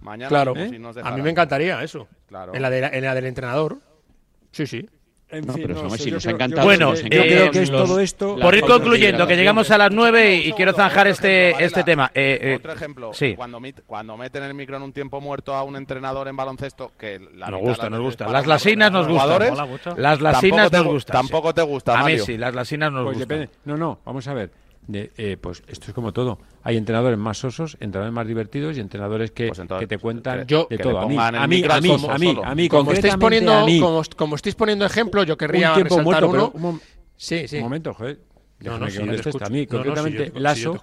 Mañana claro. a mí me encantaría eso. Claro. En la, de, en la del entrenador. Sí, sí nos ha encantado. Bueno, yo creo que es todo esto. Por ir concluyendo, que llegamos a las 9 y quiero zanjar este, este tema. Eh, eh, otro ejemplo, cuando, cuando meten el micro en un tiempo muerto a un entrenador en baloncesto, que la nos gusta, nos gusta. Las lasinas nos gustan. Las lasinas nos gustan. Tampoco te gusta, A mí sí, las lasinas nos pues gustan. No, no, vamos a ver de, eh, pues esto es como todo. Hay entrenadores más sosos, entrenadores más divertidos y entrenadores que, pues que te cuentan yo, de todo. A mí, a mí, a mí, a mí, a mí, como estáis poniendo, como, como, estáis poniendo ejemplo, yo querría un resaltar uno. un, sí, sí. Un momento, joder. No, no, si a mí, concretamente, Lasso,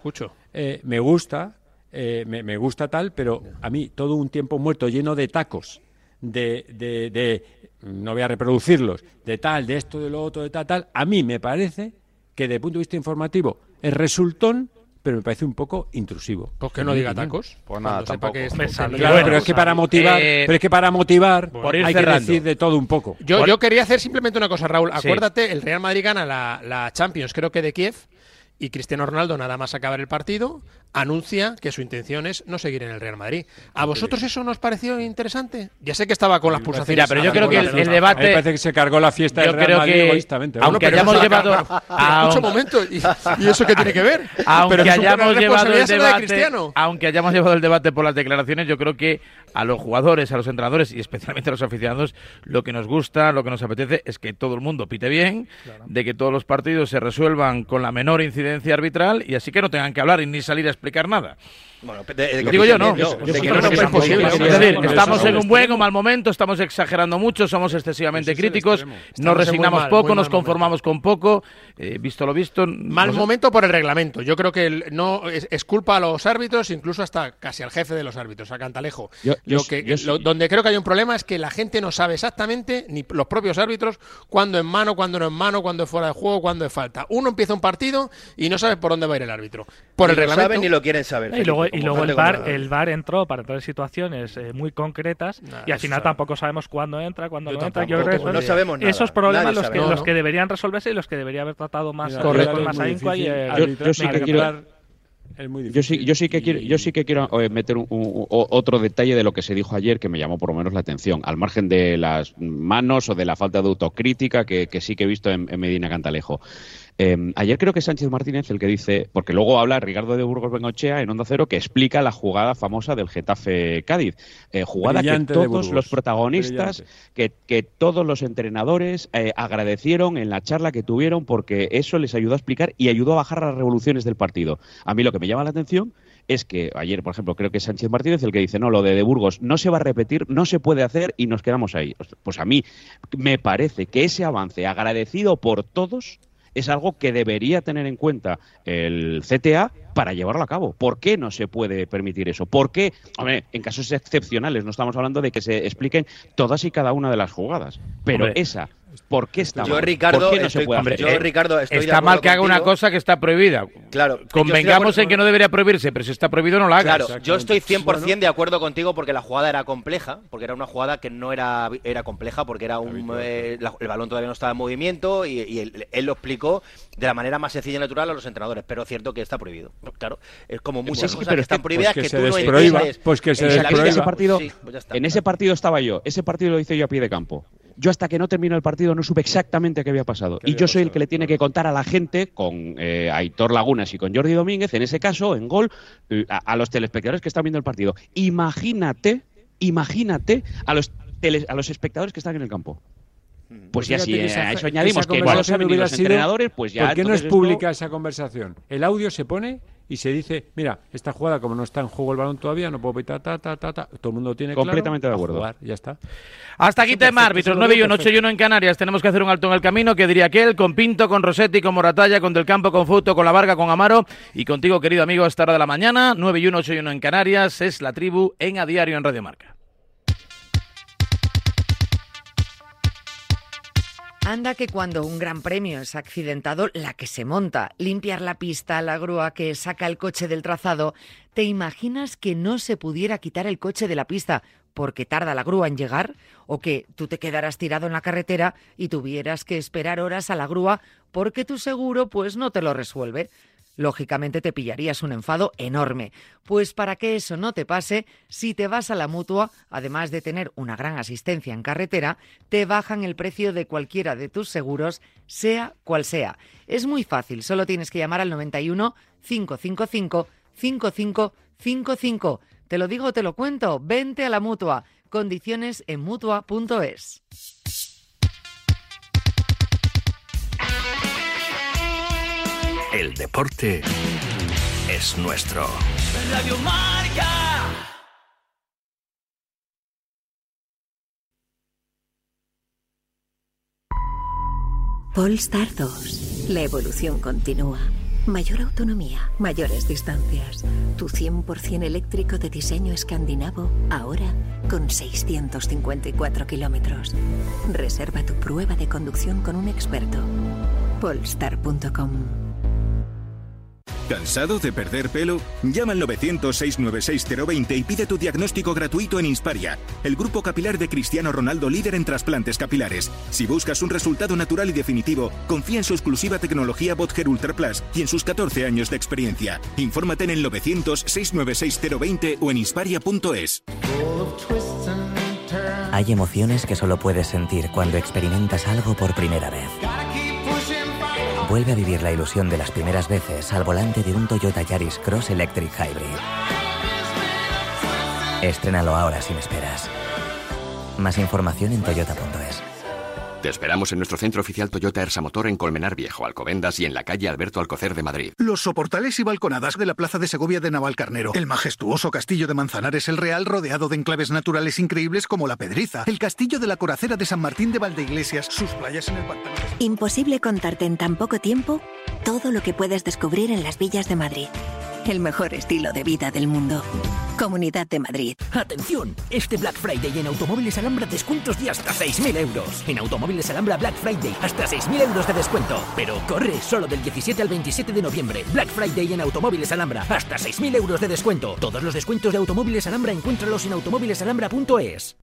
eh, me gusta, eh, me, me, gusta tal, pero a mí todo un tiempo muerto lleno de tacos, de, de, de, no voy a reproducirlos, de tal, de esto, de lo otro, de tal, tal, a mí me parece que desde el punto de vista informativo es resultón, pero me parece un poco intrusivo. ¿Por qué no diga tacos? Pues nada, tampoco. Que es claro, pero es que para motivar, eh, pero es que para motivar hay que decir de todo un poco. Yo, yo quería hacer simplemente una cosa, Raúl. Acuérdate, el Real Madrid gana la, la Champions, creo que de Kiev, y Cristiano Ronaldo, nada más acabar el partido, anuncia que su intención es no seguir en el Real Madrid. ¿A vosotros eso nos pareció interesante? Ya sé que estaba con las pulsaciones. pero yo creo que el, debate. Me parece que se cargó la fiesta del Real Madrid egoístamente. Aunque hayamos llevado. A un momento. ¿Y, eso qué tiene que ver? Aunque hayamos llevado el debate. Aunque hayamos llevado el debate por las declaraciones, yo creo que a los jugadores, a los entrenadores y especialmente a los aficionados, lo que nos gusta, lo que nos apetece es que todo el mundo pite bien, de que todos los partidos se resuelvan con la menor incidencia arbitral y así que no tengan que hablar y ni salir a explicar nada. Bueno, digo yo, no. estamos en un buen o mal momento, estamos exagerando mucho, somos excesivamente críticos, nos resignamos poco, nos conformamos con poco, eh, visto lo visto. Mal momento por el reglamento. Yo creo que no es, culpa a los árbitros, incluso hasta casi al jefe de los árbitros, a Cantalejo. lo que, donde creo que hay un problema es que la gente no sabe exactamente, ni los propios árbitros, cuándo en mano, cuándo no en mano, cuándo es fuera de juego, cuándo es falta. Uno empieza un partido y no sabe por dónde va a ir el árbitro. Por el reglamento. Saben ni lo quieren saber. Y luego, y luego el VAR, el VAR entró para todas situaciones eh, muy concretas y al final tampoco sabemos cuándo entra, cuándo no entra. Yo creo no sabemos nada. Esos problemas los que, los que deberían resolverse y los que debería haber tratado más, correcto, más ahínco y, yo, sí que quiero yo sí, yo sí que quiero, yo sí que quiero eh, meter un, otro detalle de lo que se dijo ayer que me llamó por lo menos la atención, al margen de las manos o de la falta de autocrítica que, sí que he visto en Medina Cantalejo. Em, ayer creo que es Sánchez Martínez el que dice, porque luego habla Ricardo de Burgos Bengochea en Onda Cero, que explica la jugada famosa del Getafe Cádiz. Eh, jugada que todos los protagonistas, que, que, todos los entrenadores eh, agradecieron en la charla que tuvieron porque eso les ayudó a explicar y ayudó a bajar las revoluciones del partido. A mí lo que me llama la atención es que ayer, por ejemplo, creo que es Sánchez Martínez el que dice, no, lo de, de Burgos no se va a repetir, no se puede hacer y nos quedamos ahí. Pues a mí me parece que ese avance agradecido por todos es algo que debería tener en cuenta el CTA para llevarlo a cabo. ¿Por qué no se puede permitir eso? ¿Por qué? Hombre, en casos excepcionales, no estamos hablando de que se expliquen todas y cada una de las jugadas, pero esa ¿Por qué está yo, Ricardo, no se puede yo, Ricardo, está mal que haga una cosa que está prohibida. Claro. Convengamos en que no debería prohibirse, pero si está prohibido no la hagas. Claro, yo estoy 100% de acuerdo contigo porque la jugada era compleja, porque era una jugada que no era era compleja, porque era un eh, el balón todavía no estaba en movimiento y, él, lo explicó de la manera más sencilla y natural a los entrenadores, pero es cierto que está prohibido. Claro, es como muchas cosas que están prohibidas pues que, tú no entiendes. Pues que se en, ese partido, pues en ese partido estaba yo, ese partido lo hice yo a pie de campo. Yo hasta que no terminó el partido no supe exactamente qué había pasado. y yo soy el que le tiene que contar a la gente, con eh, Aitor Lagunas y con Jordi Domínguez, en ese caso, en gol, a, los telespectadores que están viendo el partido. Imagínate, imagínate a los, a los espectadores que están en el campo. Pues, ya si a eso añadimos que no saben ni los entrenadores, pues ya... ¿Por qué no es pública esa conversación? El audio se pone y se dice, mira, esta jugada como no está en juego el balón todavía, no puedo pitar, ta, ta, ta, ta. Todo el mundo tiene Completamente de acuerdo. Jugar, ya está. Hasta aquí tema árbitros, 9 y 1, 8 y 1 en Canarias. Tenemos que hacer un alto en el camino, que diría aquel, con Pinto, con Rosetti, con Moratalla, con Del Campo, con Futo, con La Varga, con Amaro y contigo, querido amigo, a esta hora de la mañana. 9 y 1, 8 y 1 en Canarias. Es la tribu en A Diario en Radio Marca. Anda que cuando un gran premio es accidentado, la que se monta, limpiar la pista, la grúa que saca el coche del trazado, ¿te imaginas que no se pudiera quitar el coche de la pista porque tarda la grúa en llegar? ¿O que tú te quedaras tirado en la carretera y tuvieras que esperar horas a la grúa porque tu seguro pues no te lo resuelve? Lógicamente te pillarías un enfado enorme. Pues para que eso no te pase, si te vas a la mutua, además de tener una gran asistencia en carretera, te bajan el precio de cualquiera de tus seguros, sea cual sea. Es muy fácil, solo tienes que llamar al 91 555 5555. Te lo digo, te lo cuento, vente a la mutua. Condiciones en mutua.es. El deporte es nuestro. Radio Marca. Polestar 2. La evolución continúa. Mayor autonomía, mayores distancias. Tu 100% eléctrico de diseño escandinavo, ahora con 654 kilómetros. Reserva tu prueba de conducción con un experto. Polestar.com ¿Cansado de perder pelo? Llama al 900-696-020 y pide tu diagnóstico gratuito en Insparia, el grupo capilar de Cristiano Ronaldo líder en trasplantes capilares. Si buscas un resultado natural y definitivo, confía en su exclusiva tecnología Botger Ultra Plus y en sus 14 años de experiencia. Infórmate en el 900-696-020 o en insparia.es. Hay emociones que solo puedes sentir cuando experimentas algo por primera vez. Vuelve a vivir la ilusión de las primeras veces al volante de un Toyota Yaris Cross Electric Hybrid. Estrénalo ahora sin esperas. Más información en toyota.es. Te esperamos en nuestro centro oficial Toyota Ersa Motor en Colmenar Viejo, Alcobendas y en la calle Alberto Alcocer de Madrid. Los soportales y balconadas de la Plaza de Segovia de Navalcarnero. El majestuoso castillo de Manzanares el Real rodeado de enclaves naturales increíbles como la Pedriza. El castillo de la Coracera de San Martín de Valdeiglesias. Sus playas en el pantano. Imposible contarte en tan poco tiempo todo lo que puedes descubrir en las villas de Madrid el mejor estilo de vida del mundo. Comunidad de Madrid. Atención, este Black Friday en Automóviles Alhambra descuentos de hasta 6.000 euros. En Automóviles Alhambra Black Friday hasta 6.000 euros de descuento. Pero corre solo del 17 al 27 de noviembre. Black Friday en Automóviles Alhambra hasta 6.000 euros de descuento. Todos los descuentos de Automóviles Alhambra encuéntralos en automóvilesalhambra.es.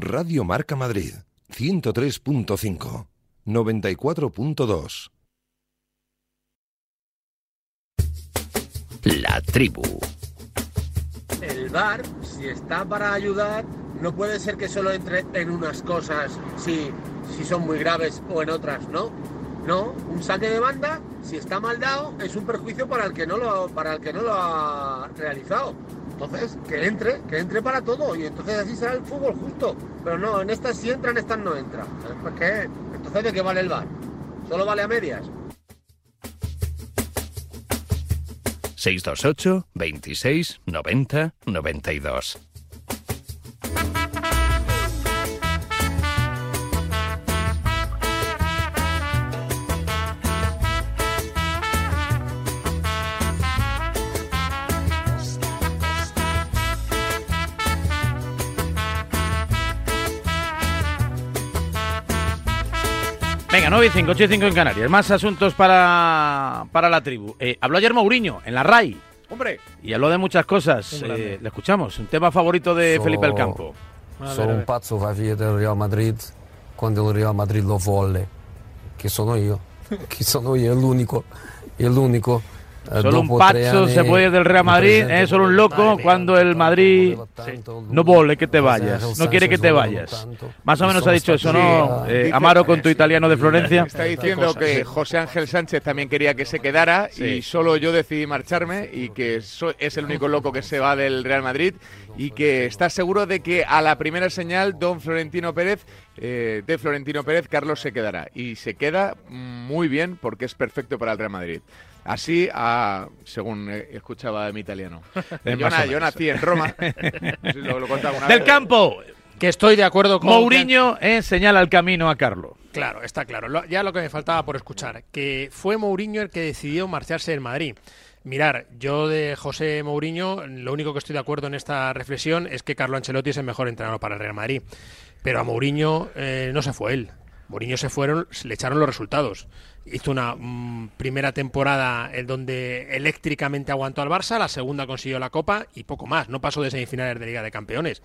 Radio Marca Madrid, 103.5, 94.2. La tribu. El bar, si está para ayudar, no puede ser que solo entre en unas cosas si, si son muy graves o en otras, ¿no? No, un saque de banda, si está mal dado, es un perjuicio para el que no lo, para el que no lo ha realizado. Entonces, que entre, que entre para todo y entonces así será el fútbol justo. Pero no, en estas sí entra, en estas no entra. ¿Por qué? Entonces, ¿de qué vale el bar? ¿Solo vale a medias? 628 26 90 92 Venga, 9 y 5, 8 y 5 en Canarias. Más asuntos para, para la tribu. Eh, habló ayer Mourinho en la RAI. Hombre. Y habló de muchas cosas. Eh, le escuchamos. Un tema favorito de Felipe El Campo. Sono un pazzo fa via del Real Madrid quando il Real Madrid lo volle. Che sono io. Che sono io, è l'unico. È l'unico. Solo un pacho se puede ir del Real Madrid, es solo un loco cuando el Madrid no vole que te vayas, no quiere que te vayas. Más o menos ha dicho eso, ¿no? Eh, Amaro con tu italiano de Florencia. Está diciendo que José Ángel Sánchez también quería que se quedara y solo yo decidí marcharme y que es el único loco que se va del Real Madrid y que está seguro de que a la primera señal don Florentino Pérez, eh, de Florentino Pérez, Carlos se quedará. Y se queda muy bien porque es perfecto para el Real Madrid. Así, según escuchaba de mi italiano. yo, nací en Roma. Del campo. Que estoy de acuerdo con. Mourinho eh, señala el camino a Carlos. Claro, está claro. ya lo que me faltaba por escuchar. Que fue Mourinho el que decidió marcharse del Madrid. Mirar, yo de José Mourinho, lo único que estoy de acuerdo en esta reflexión es que Carlo Ancelotti es el mejor entrenador para el Real Madrid. Pero a Mourinho eh, no se fue él. Mourinho se fueron, le echaron los resultados. Hizo una mm, primera temporada en donde eléctricamente aguantó al Barça, la segunda consiguió la Copa y poco más. No pasó de semifinales de Liga de Campeones.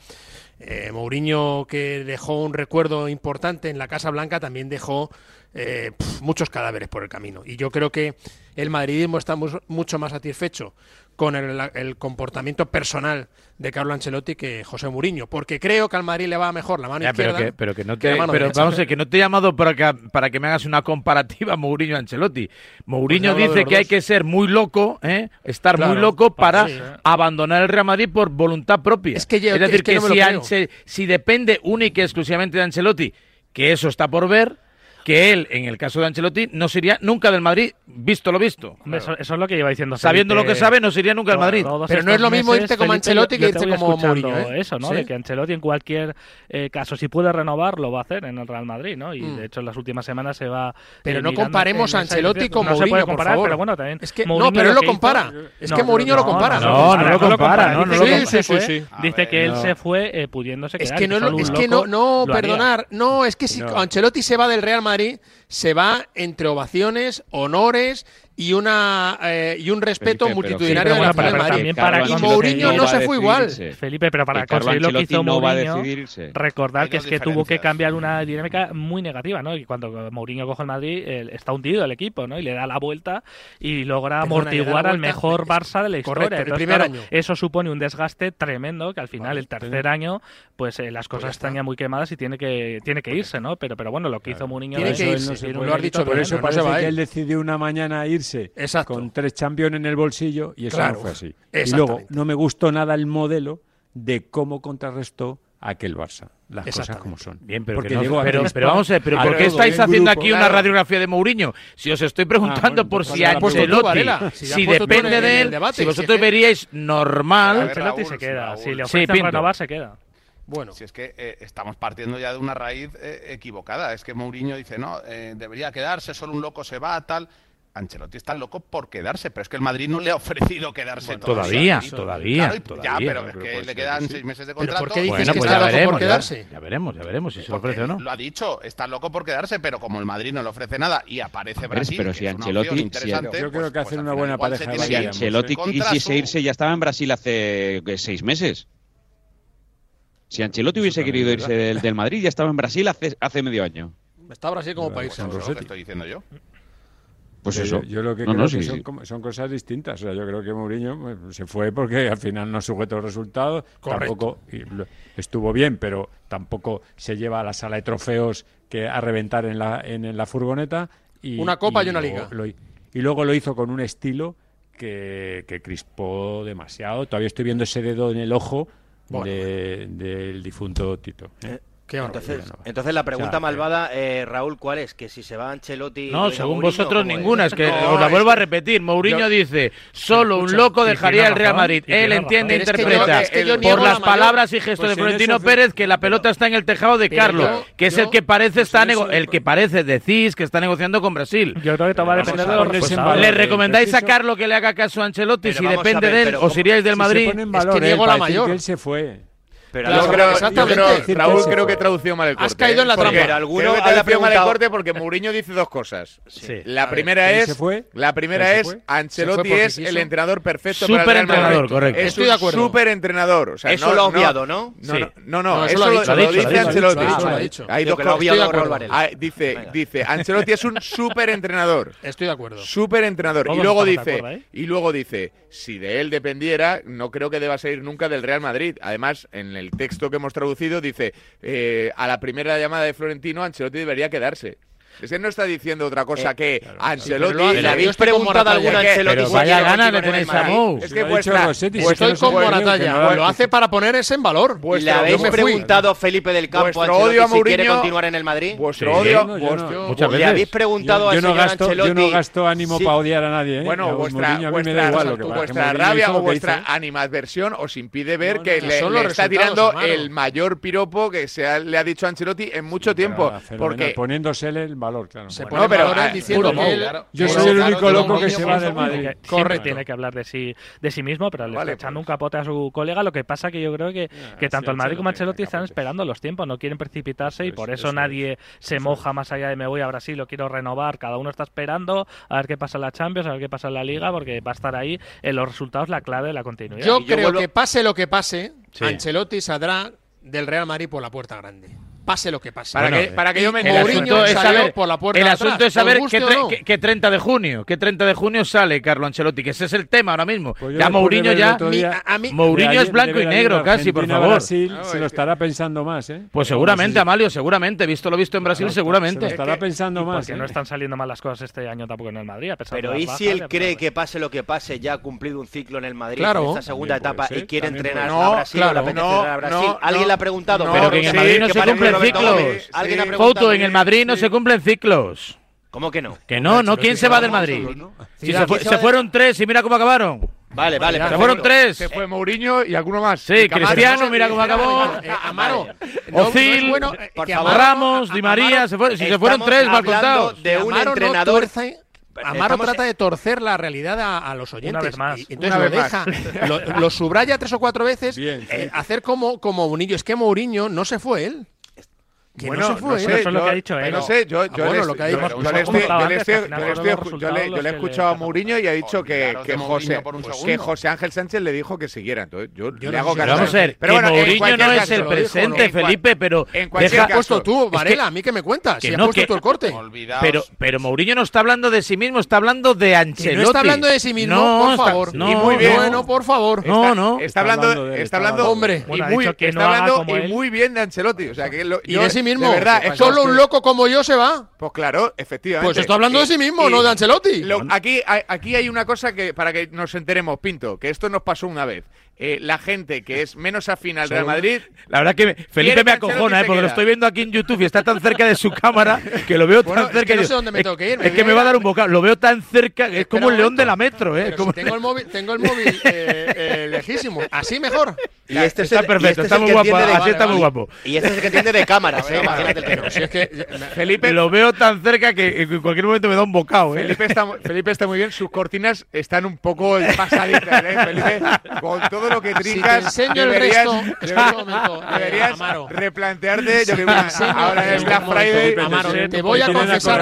Eh, Mourinho, que dejó un recuerdo importante en la Casa Blanca, también dejó eh, muchos cadáveres por el camino. Y yo creo que el madridismo está mucho más satisfecho con el, comportamiento personal de Carlo Ancelotti que José Mourinho, porque creo que al Madrid le va mejor la mano izquierda. Pero que, pero que no te, pero vamos a que no te he llamado para que, para que me hagas una comparativa Mourinho Ancelotti. Mourinho pues dice que hay que ser muy loco, ¿eh? estar muy loco para abandonar el Real Madrid por voluntad propia. Es, decir, que, si, si depende única y exclusivamente de Ancelotti, que eso está por ver, que él, en el caso de Ancelotti, no sería nunca del Madrid, visto lo visto. Eso, es lo que lleva diciendo. Sabiendo lo que sabe, no sería nunca del Madrid. Pero no es lo mismo irte como Ancelotti que irte como Mourinho. ¿eh? Eso, ¿no? De que Ancelotti en cualquier eh, caso, si puede renovar, lo va a hacer en el Real Madrid, ¿no? Y mm. de hecho en las últimas semanas se va. Pero no comparemos a Ancelotti con Mourinho, se puede comparar, pero bueno, también. Es que, no, pero él lo compara. Es que Mourinho lo compara. No, no lo compara. Dice que él se fue eh, pudiéndose quedar. Es que no, no, perdonar. No, es que si Ancelotti se va del Real Madrid se va entre ovaciones, honores y una eh, y un respeto multitudinario de la para, Madrid. Para y Mourinho no, se fue igual. Felipe, pero para conseguir lo que hizo Mourinho, recordar que es que tuvo que cambiar una dinámica muy negativa, ¿no? Y cuando Mourinho coge el Madrid, está hundido el equipo, ¿no? Y le da la vuelta y logra amortiguar al mejor Barça de la historia. el primer año. Eso supone un desgaste tremendo que al final el tercer año pues eh, las cosas pues están ya muy quemadas y tiene que tiene que irse, ¿no? Pero pero bueno, lo que hizo Mourinho tiene que irse, lo has dicho, por eso parece que él decidió una mañana con tres champions en el bolsillo y eso no fue así. Y luego no me gustó nada el modelo de cómo contrarrestó aquel Barça. Las cosas como son. Bien, pero, pero, vamos a ver, pero ¿por qué estáis haciendo aquí una radiografía de Mourinho? Si os estoy preguntando ah, por pues si Ancelotti, si, depende de él, si vosotros veríais normal... Ancelotti se queda, si le ofrecen renovar se queda. Bueno. Si es que eh, estamos partiendo ya de una raíz eh, equivocada. Es que Mourinho dice, no, eh, debería quedarse, solo un loco se va, tal. Ancelotti está loco por quedarse, pero es que el Madrid no le ha ofrecido quedarse todavía. Todavía, Ya, pero es que le quedan seis meses de contrato. ¿Por qué dices que pues está loco por quedarse? Ya, veremos, ya veremos si se lo ofrece o no. Lo ha dicho, está loco por quedarse, pero como el Madrid no le ofrece nada y aparece Brasil, pero si Ancelotti, yo creo que pues hacen una buena pareja. Si Ancelotti quisiese irse, ya estaba en Brasil hace seis meses. Si Ancelotti hubiese querido irse del, del, Madrid, ya estaba en Brasil hace, hace medio año. Está Brasil como país. Eso es lo estoy diciendo yo. Pues eso. Yo, lo que creo que son, cosas distintas. O sea, yo creo que Mourinho pues, se fue porque al final no sujetó resultados. Tampoco estuvo bien, pero tampoco se lleva a la sala de trofeos que a reventar en la, en, la furgoneta. Y, una copa y, una liga. y luego lo hizo con un estilo que, que, crispó demasiado. Todavía estoy viendo ese dedo en el ojo del difunto Tito. ¿eh? Entonces, la pregunta malvada, eh, Raúl, ¿cuál es? Que si se va Ancelotti. No, según vosotros ninguna. Es que os la vuelvo a repetir. Mourinho dice: solo un loco dejaría el Real Madrid. Él entiende, interpreta por las palabras y gestos de pues Florentino Pérez que la pelota está en el tejado de Carlos, que es el que parece está el que parece decís que está negociando con Brasil. Yo creo que va a depender de los ¿Le recomendáis a Carlos que le haga caso a Ancelotti si depende de él? ¿Os iríais del Madrid? Es que Diego la mayor. Él se fue. Raúl creo que tradució mal el corte. Has caído ¿eh? en la trampa. Porque, alguno creo que tradució mal el corte porque Mourinho dice dos cosas. La, primera es, la primera es, Ancelotti es el entrenador perfecto super para el Real entrenador, correcto. Estoy de acuerdo. Súper entrenador. Eso no, lo ha obviado, ¿no? No, no, no, no, eso, eso lo, dicho, lo, dice Ancelotti. Hay dos cosas. Dice, dice, Ancelotti es un súper entrenador. Estoy de acuerdo. Súper entrenador. Y luego dice, y luego dice, si de él dependiera, no creo que deba salir nunca del Real Madrid. Además, en el el texto que hemos traducido dice, eh, a la primera llamada de Florentino, Ancelotti debería quedarse. Es que no está diciendo otra cosa eh, que eh, claro, Ancelotti. Lo, ¿Le habéis preguntado alguna Ancelotti? Pero pues vaya gana le ponéis a Es que vuestra, Rosetti, pues estoy con Moratalla. Lo hace para poner ese en valor. ¿Le habéis preguntado a Felipe del Campo a Ancelotti si quiere continuar en el Madrid? Vuestro odio. Muchas veces. ¿Le habéis preguntado al señor Ancelotti? Yo no gasto ánimo para odiar a nadie. ¿eh? Bueno, vuestra rabia o vuestra animadversión os impide ver que le está tirando el mayor piropo que se le ha dicho a Ancelotti en mucho tiempo. Porque poniéndose el valor, claro. Se bueno, pero, ah, diciendo. Yo soy el único loco que se va del Madrid. Correcto. tiene que hablar de sí, de sí mismo, pero le vale, está echando pues. un capote a su colega. Lo que pasa que yo creo que, ah, que tanto el Madrid como Ancelotti están esperando los tiempos, no quieren precipitarse y por eso, nadie se moja más allá de me voy a Brasil, lo quiero renovar. Cada uno está esperando a ver qué pasa en la Champions, a ver qué pasa en la Liga, porque va a estar ahí en los resultados la clave de la continuidad. Yo, creo que pase lo que pase, Ancelotti saldrá del Real Madrid por la puerta grande pase lo que pase. Para, que, para que eh, yo me el asunto es saber, por la puerta El asunto es saber que, no. que, 30 de junio, que 30 de junio sale Carlo Ancelotti, que ese es el tema ahora mismo. Pues ya Mourinho ya Mourinho es blanco y negro casi, por favor. Brasil se lo ah, estará pensando más, ¿eh? Pues seguramente, Amalio, seguramente, visto lo visto en Brasil, seguramente. Se lo estará pensando más. Porque ¿eh? no están saliendo mal las cosas este año tampoco en el Madrid, a pesar Pero ¿y si él cree que pase lo que pase, ya ha cumplido un ciclo en el Madrid en esta segunda etapa y quiere entrenar a Brasil, a Brasil? Alguien le ha preguntado, pero que en el Madrid no se cumple ciclos. ¿Alguien ha Foto, en el Madrid no se cumplen ciclos. ¿Cómo que no? Que no, no. ¿Quién se va del Madrid? Si se, fueron tres y mira cómo acabaron. Vale, vale. Se fueron tres. Se fue Mourinho y alguno más. Sí, Cristiano, mira eh, cómo acabó. Eh, eh, Amaro. Ramos, Di María. Si se fueron tres, mal contados. de un Amaro entrenador. Amaro trata de torcer la realidad a, los oyentes. una vez más. Y- Entonces Una lo vez deja, lo, subraya tres o cuatro veces, hacer como, como Mourinho. Es que Mourinho no se fue él. Que bueno, no se fue. No sé, ¿eh? eso es lo que ha dicho ¿eh? él. No sé, yo, yo, ah, bueno, lo que ha dicho. Yo, le, he escuchado a Mourinho y ha dicho que, que, José, que José Ángel Sánchez le dijo que siguiera. Entonces, yo, yo le hago caso. Vamos a ver, pero bueno, Mourinho no es el presente, Felipe, pero. En cualquier has puesto tú, Varela, a mí que me cuentas. Si has puesto tú el corte. Pero, pero Mourinho no está hablando de sí mismo, está hablando de Ancelotti. No está hablando de sí mismo, por favor. y muy bien. Bueno, por favor. No, no. Está hablando. Está hablando. Hombre. Está hablando y muy bien de Ancelotti. O sea, que. Y de sí mismo. Es solo un loco como yo se va. Pues claro, efectivamente. Pues está hablando de sí mismo, no de Ancelotti. Aquí, aquí hay una cosa que para que nos enteremos, Pinto, que esto nos pasó una vez. Eh, la gente que es menos afín al Real Madrid. La verdad que me, Felipe me acojona, eh, porque lo estoy viendo aquí en YouTube y está tan cerca de su cámara que lo veo tan cerca. Es que no sé dónde me tengo que ir. Es que me ¿eh? va a dar un bocado. Lo veo tan cerca es como el león de la metro. Eh, tengo, el móvil, tengo el móvil eh, lejísimo. Así mejor. Y este está este es el, perfecto, está, muy guapo, así está muy guapo. Y este es el que entiende de cámaras, eh, si es que, Felipe lo veo tan cerca que en cualquier momento me da un bocado, eh. Felipe está, Felipe está muy bien, sus cortinas están un poco pasaditas, eh, Felipe, que trincas. Si te enseño el resto, deberías eh, replantearte. Ahora es Black Friday. Te voy a confesar.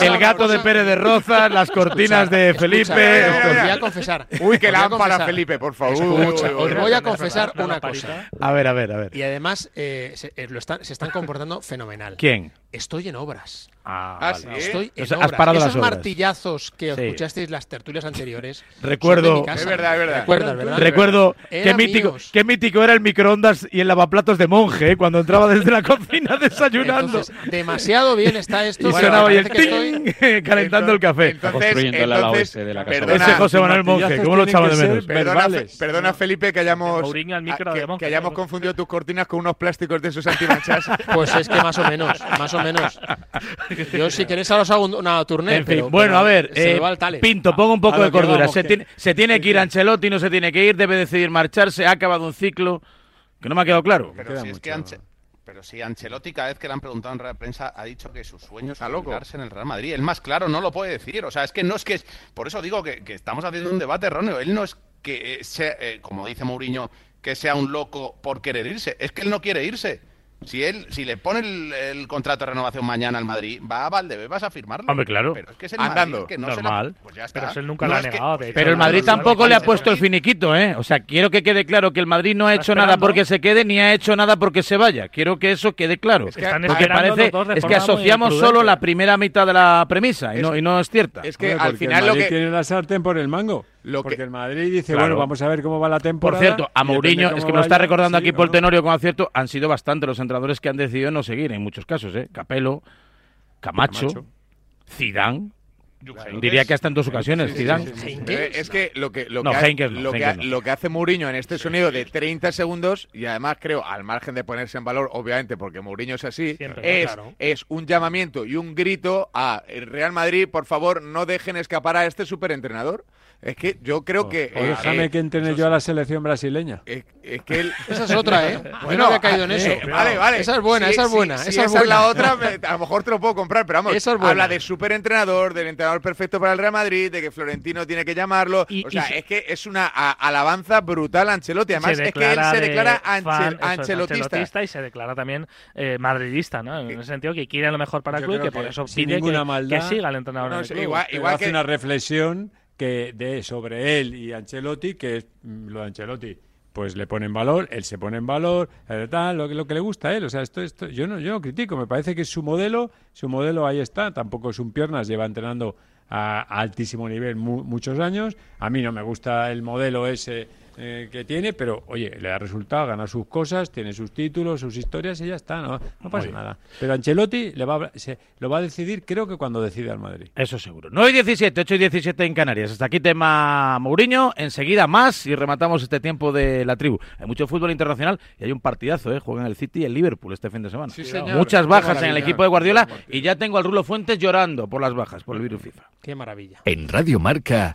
el gato de Pérez de Rozas, las cortinas de Felipe. Eh, os voy a confesar. Uy, que lámpara, Felipe, por favor. Os voy a confesar una cosa. A ver, a ver, a ver. Y además, eh, lo están, se están comportando fenomenal. ¿Quién? Estoy en obras. Ah, Ah, vale. sí. Estoy en O sea, has parado Esos las obras. martillazos que Sí. escuchasteis las tertulias anteriores. Recuerdo-. Es verdad, es verdad. Recuerdas, ¿verdad? Recuerdo qué mítico, qué mítico era el microondas y el lavaplatos de monje ¿eh? cuando entraba desde la cocina desayunando. Entonces, demasiado bien está esto. y sonaba ahí el parece que estoy- ting, calentando el café. Entonces, el entonces, de la casa. perdona, Ese José Manuel Monje, ¿cómo lo echaba de menos? Perdona, perdona, Felipe, que hayamos, Mourinho al micro a- de que, que hayamos confundido tus cortinas con unos plásticos de esos antimanchas. Pues es que más o menos, más o menos. Yo si queréis ahora os hago un- una tournée. En fin, pero- bueno, pero a ver, se eh, va el tale. Pinto, pongo un poco de cordura. vamos, se, que- tiene, se tiene que ir Ancelotti, no se tiene que ir, debe decidir marcharse, ha acabado un ciclo que no me ha quedado claro. Pero queda si, es que. Anche- pero si Ancelotti cada vez que le han preguntado en rueda de prensa ha dicho que su sueño es jubilarse en el Real Madrid. Él más claro no lo puede decir. O sea, es que no es que es... Por eso digo que, que estamos haciendo un debate erróneo. Él no es que sea, como dice Mourinho, que sea un loco por querer irse. Es que él no quiere irse. Si él, si le pone el, contrato de renovación mañana al Madrid, va a vas a firmarlo. Hombre, claro. Pero es que es el Andando. Madrid, que no Normal. Se pues ya Pero él nunca lo ha negado. pero el Madrid tampoco le ha puesto el finiquito, ¿eh? O sea, quiero que quede claro que el Madrid no ha hecho nada porque se quede ni ha hecho nada porque se vaya. Quiero que eso quede claro. Es que porque parece es que asociamos solo la primera mitad de la premisa y, no, y no es cierta. Es que al final lo que tiene la sartén por el mango. Lo porque el Madrid dice, bueno, vamos a ver cómo va la temporada. Por cierto, a Mourinho, es que me lo está recordando aquí por Tenorio con acierto, han sido bastante los entrenadores que han decidido no seguir en muchos casos, ¿eh? Capello, Camacho, Camacho. Zidane. Diría que hasta en dos ocasiones, Zidane. es que lo que lo, que, lo, que, hace Mourinho en este sonido de 30 segundos y además creo al margen de ponerse en valor, obviamente porque Mourinho es así, es, es un llamamiento y un grito a Real Madrid, por favor, no dejen escapar a este superentrenador. Es que yo creo que. Eh, déjame eh, que entrene yo a la selección brasileña. Es, que Esa es otra, ¿eh? Bueno, no había caído en eso. vale, vale. Esa es buena, esa es buena. esa, es, la otra, a lo mejor te lo puedo comprar, pero vamos. habla de superentrenador, del entrenador perfecto para el Real Madrid, de que Florentino tiene que llamarlo. o sea, es que es una alabanza brutal a Ancelotti. Además, es que él se declara ancelotista. y se declara también eh, madridista, ¿no? En ese sentido, que quiere lo mejor para el club y que por eso pide que, siga el entrenador en el club. Igual, igual hace una reflexión que de sobre él y Ancelotti, que es mm, lo de Ancelotti, pues le pone en valor, él se pone en valor, tal, lo, lo que le gusta a él. O sea, esto, esto yo no, yo no critico, me parece que es su modelo, su modelo ahí está, tampoco es un piernas, lleva entrenando a, altísimo nivel muchos años. A mí no me gusta el modelo ese eh, que tiene, pero oye, le da resultado, gana sus cosas, tiene sus títulos, sus historias y ya está, no, no pasa nada. Pero Ancelotti le va se, lo va a decidir, creo que cuando decida al Madrid. Eso seguro. 9 y 17, 8 y 17 en Canarias. Hasta aquí tema Mourinho, enseguida más y rematamos este tiempo de la tribu. Hay mucho fútbol internacional y hay un partidazo, ¿eh? juegan el City y el Liverpool este fin de semana. Muchas bajas en el equipo de Guardiola y ya tengo al Rulo Fuentes llorando por las bajas, por el virus FIFA. Qué maravilla. En Radio Marca.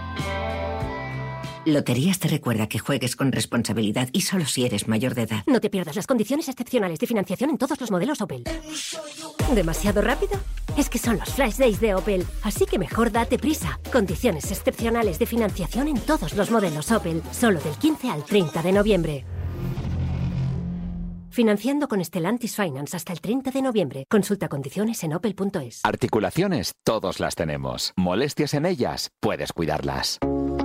Loterías te recuerda que juegues con responsabilidad y solo si eres mayor de edad. No te pierdas las condiciones excepcionales de financiación en todos los modelos Opel. ¿Demasiado rápido? Es que son los Flash Days de Opel, así que mejor date prisa. Condiciones excepcionales de financiación en todos los modelos Opel, solo del 15 al 30 de noviembre. Financiando con Stellantis Finance hasta el 30 de noviembre. Consulta condiciones en opel.es. Articulaciones, todos las tenemos. Molestias en ellas, puedes cuidarlas.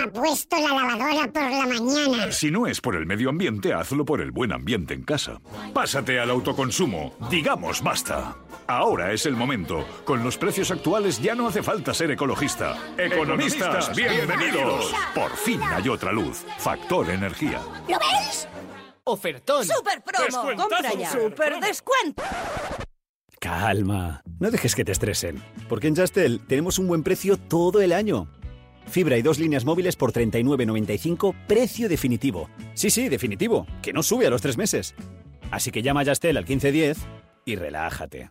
ha puesto la lavadora por la mañana? Si no es por el medio ambiente, hazlo por el buen ambiente en casa. Pásate al autoconsumo, digamos basta. Ahora es el momento. Con los precios actuales ya no hace falta ser ecologista. Economistas, bienvenidos. Por fin hay otra luz. Factor energía. ¿Lo veis? Ofertón. Super promo. Compra ya. Super descuento. Calma. No dejes que te estresen. Porque en Justel tenemos un buen precio todo el año. Fibra y dos líneas móviles por 39.95, precio definitivo. Sí, sí, definitivo, que no sube a los tres meses. Así que llama a Yastel al 1510 y relájate.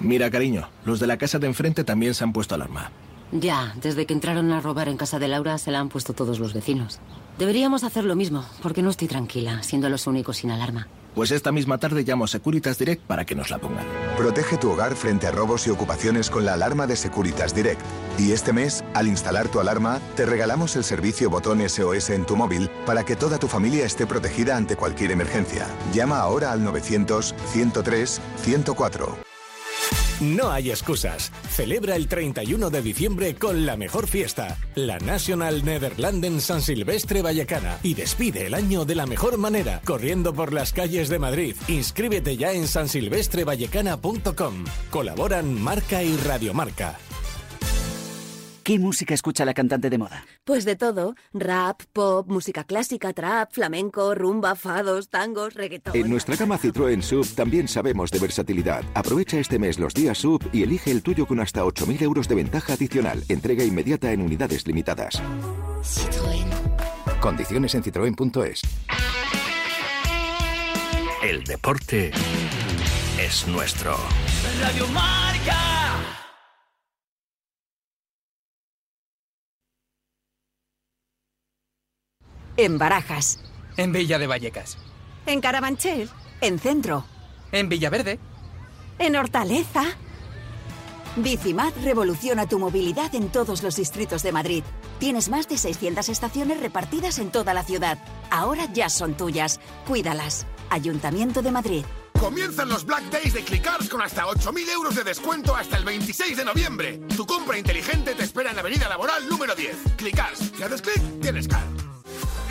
Mira, cariño, los de la casa de enfrente también se han puesto alarma. Ya, desde que entraron a robar en casa de Laura se la han puesto todos los vecinos. Deberíamos hacer lo mismo, porque no estoy tranquila, siendo los únicos sin alarma. Pues esta misma tarde llamo a Securitas Direct para que nos la pongan. Protege tu hogar frente a robos y ocupaciones con la alarma de Securitas Direct. Y este mes, al instalar tu alarma, te regalamos el servicio botón SOS en tu móvil para que toda tu familia esté protegida ante cualquier emergencia. Llama ahora al 900 103 104. No hay excusas. Celebra el 31 de diciembre con la mejor fiesta, la National Nederlanden San Silvestre Vallecana. Y despide el año de la mejor manera, corriendo por las calles de Madrid. Inscríbete ya en sansilvestrevallecana.com. Colaboran Marca y Radiomarca. ¿Qué música escucha la cantante de moda? Pues de todo. Rap, pop, música clásica, trap, flamenco, rumba, fados, tangos, reggaetón. En nuestra gama Citroën Sub también sabemos de versatilidad. Aprovecha este mes los días Sub y elige el tuyo con hasta 8.000 euros de ventaja adicional. Entrega inmediata en unidades limitadas. Citroën. Condiciones en citroen.es. El deporte es nuestro. Radio Marca. En Barajas. En Villa de Vallecas. En Carabanchel. En Centro. En Villaverde. En Hortaleza. Bicimat revoluciona tu movilidad en todos los distritos de Madrid. Tienes más de 600 estaciones repartidas en toda la ciudad. Ahora ya son tuyas. Cuídalas. Ayuntamiento de Madrid. Comienzan los Black Days de Clicars con hasta 8.000 euros de descuento hasta el 26 de noviembre. Tu compra inteligente te espera en la Avenida Laboral número 10. Clicars. Si haces clic, tienes car.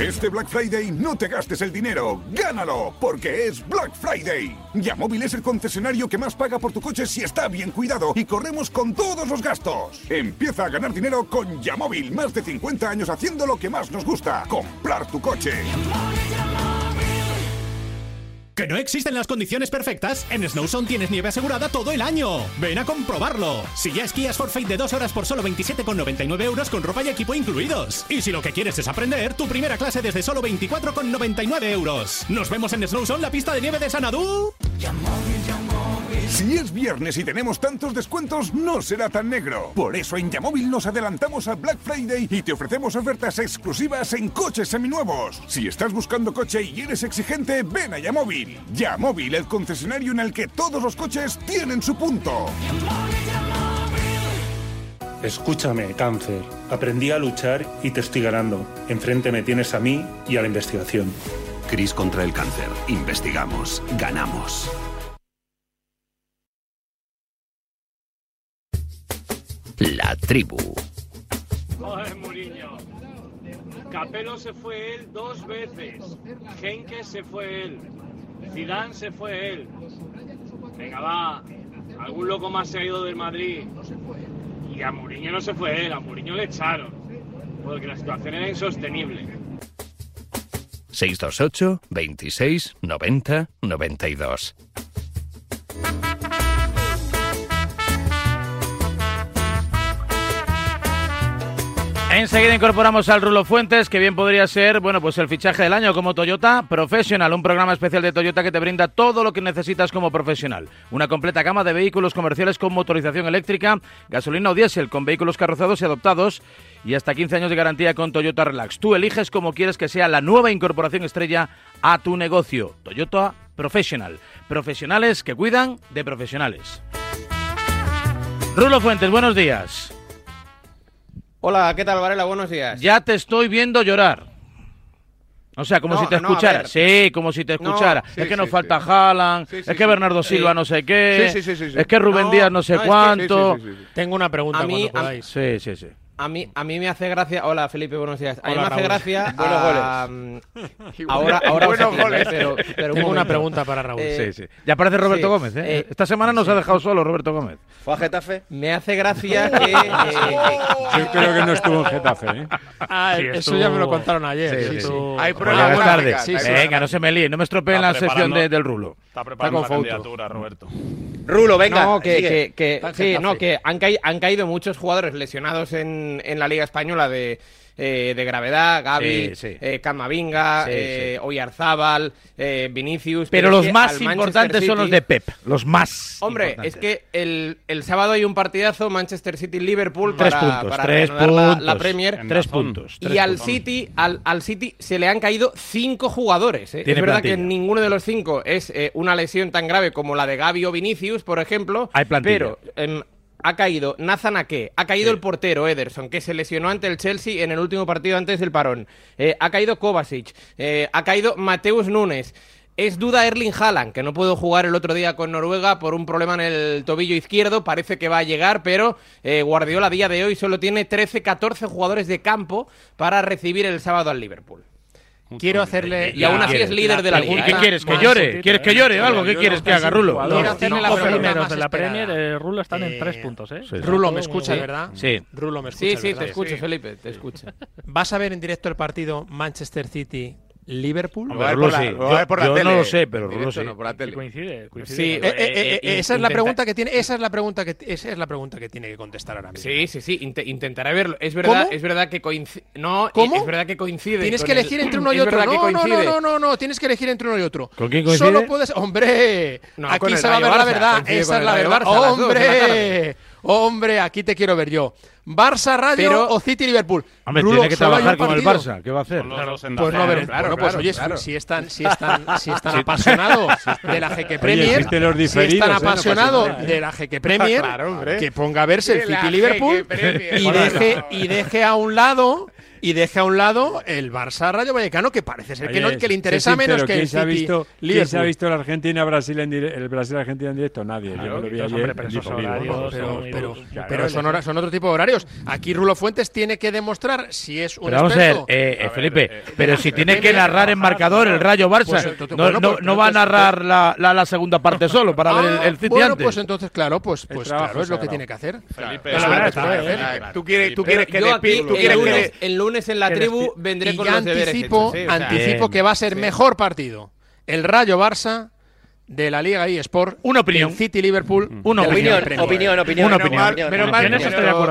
Este Black Friday no te gastes el dinero, gánalo, porque es Black Friday. Yamóvil es el concesionario que más paga por tu coche si está bien cuidado y corremos con todos los gastos. Empieza a ganar dinero con Yamóvil, más de 50 años haciendo lo que más nos gusta, comprar tu coche. ¿Que no existen las condiciones perfectas? En Snowzone tienes nieve asegurada todo el año. Ven a comprobarlo. Si ya esquías Forfait de dos horas por solo 27,99 euros con ropa y equipo incluidos. Y si lo que quieres es aprender, tu primera clase desde solo 24,99 euros. Nos vemos en Snowzone, la pista de nieve de Sanadú. Si es viernes y tenemos tantos descuentos, no será tan negro. Por eso en Yamóvil nos adelantamos a Black Friday y te ofrecemos ofertas exclusivas en coches seminuevos. Si estás buscando coche y eres exigente, ven a Yamóvil. Yamóvil, el concesionario en el que todos los coches tienen su punto. Escúchame, cáncer. Aprendí a luchar y te estoy ganando. Enfrente me tienes a mí y a la investigación. Cris contra el cáncer. Investigamos. Ganamos. La tribu. Capelo se fue él dos veces. Henke se fue él. Zidane se fue él. Venga, va. Algún loco más se ha ido del Madrid. Y a Muriño no se fue él, a Muriño le echaron. Porque la situación era insostenible. 628 26 90 92. Enseguida incorporamos al Rulo Fuentes, que bien podría ser, bueno, pues el fichaje del año como Toyota Professional, un programa especial de Toyota que te brinda todo lo que necesitas como profesional. Una completa gama de vehículos comerciales con motorización eléctrica, gasolina o diésel, con vehículos carrozados y adoptados y hasta 15 años de garantía con Toyota Relax. Tú eliges cómo quieres que sea la nueva incorporación estrella a tu negocio. Toyota Professional. Profesionales que cuidan de profesionales. Rulo Fuentes, buenos días. Hola, ¿qué tal, Varela? Buenos días. Ya te estoy viendo llorar. O sea, como No, si te no, escuchara. sí, como si te escuchara. sí, es que nos sí, falta sí. Haaland, Sí, sí, es que sí. Bernardo Silva no sé qué, Sí, sí, sí, sí, sí. es que Rubén No, Díaz no sé no, es que- cuánto. sí, sí, sí, sí. Tengo una pregunta A mí- cuando a- podáis. Sí, sí, sí. A mí, a mí me hace gracia. Hola, Felipe, buenos días. A mí Hola, me hace Raúl. gracia. Buenos ah, mm, ahora, ahora Buenos a goles. pero, pero un Tengo una momento. pregunta para Raúl. Eh, Sí, sí. Ya aparece Roberto sí, Gómez, ¿eh? eh, Esta semana nos ha dejado solo Roberto Gómez. ¿Fue a Getafe? Me hace gracia que. eh, Yo creo que no estuvo en Getafe, ¿eh? Ah, Sí, eso estuvo- ya me lo contaron ayer. Sí, sí, Eso- sí. Hay Pues problemas llegas tarde. gráficas, hay Venga, no se me líe, no me estropeen Está la sección preparando- de- del rulo. Está preparando la candidatura, Roberto. Rulo, venga. No, que, que, que sí, no, que han, han, caído muchos jugadores lesionados en, en la Liga Española de eh, de gravedad, Gaby. Eh, Camavinga, eh, Oyarzábal, eh, Vinicius. Pero, los más importantes son los de Pep, los más. Hombre, es que el, el, sábado hay un partidazo Manchester City-Liverpool para, para tres puntos, la, Premier. Tres puntos. Y al. City, al, al, City se le han caído cinco jugadores. Es verdad que ninguno de los cinco es una lesión tan grave como la de Gaby o Vinicius, por ejemplo. Hay plantilla. Pero em, ha caído Nathan Ake, ha caído el portero Ederson, que se lesionó ante el Chelsea en el último partido antes del parón, eh, ha caído Kovacic, eh, ha caído Mateus Nunes. Es duda Erling Haaland, que no pudo jugar el otro día con Noruega por un problema en el tobillo izquierdo. Parece que va a llegar, pero eh, Guardiola día de hoy solo tiene 13-14 jugadores de campo para recibir el sábado al Liverpool. Quiero hacerle. Y aún así es líder de la liga. ¿Qué quieres? ¿eh? ¿Que llore? ¿Quieres que llore o algo? ¿Qué quieres que haga Rulo? Quiero hacerle la primeros de la Premier. Eh, Rulo están en tres puntos, ¿eh? Rulo, ¿me escucha, verdad? Sí. Rulo, ¿me escucha. Sí, sí, te escucho, Felipe, te escucho. ¿Vas a ver en directo el partido Manchester City Liverpool. Voy a ver por la, sí. voy a ver por yo, la yo tele. no lo sé, pero Rulo sí. No, por la tele. Coincide, coincide. Sí, eh, eh, eh, eh, esa es la pregunta que tiene, esa es la pregunta que esa es la pregunta que tiene que contestar ahora mismo. Sí, sí, sí, int intentaré verlo. Es verdad, ¿Cómo? es verdad que coincide. No, ¿Cómo? es verdad que coincide. Tienes que elegir el... entre uno y otro. No, no, no, no, no, no, tienes que elegir entre uno y otro. ¿Con quién coincide? Solo puedes, hombre, no, aquí se va a ver la verdad, esa es la verdad, hombre. Hombre, aquí te quiero ver yo. Barça Radio o City Liverpool. Hombre, Rulo, tiene que trabajar con el Barça. ¿Qué va a hacer? Pues no, pues, claro, oye, si están, si están, si están apasionados de la GQ Premier, si están ¿eh? apasionados ¿eh? de la GQ Premier, que ponga a verse el City Liverpool y deje, y deje a un lado y deje a un lado el Barça Rayo Vallecano, que parece ser que, no, que le interesa sincero, menos que el City. Ha visto, ¿Quién se ha visto la Argentina Brasil en el Brasil Argentina en directo? Nadie. Claro, Yo ayer, hombre, pero, pero, pero son, son, otro tipo de horarios. Aquí Rulo Fuentes tiene que demostrar si es un vamos experto. Eh, a ver, eh, eh, Felipe, eh, pero si eh, tiene eh, que narrar en marcador el Rayo Barça, pues, no, no, pues no, va a narrar pues- la, la, la segunda parte solo para ver el, ah, el City bueno, pues entonces claro, pues, pues claro, es lo que tiene que hacer. Felipe, tú quieres que lunes en la tribu vendré y con ya los anticipo, deberes anticipo que va a ser mejor partido. El Rayo Barça de la Liga eSport, una opinión. City Liverpool, mm. una opinión, opinión, opinión, Una opinión. Menos, menos, mal, menos,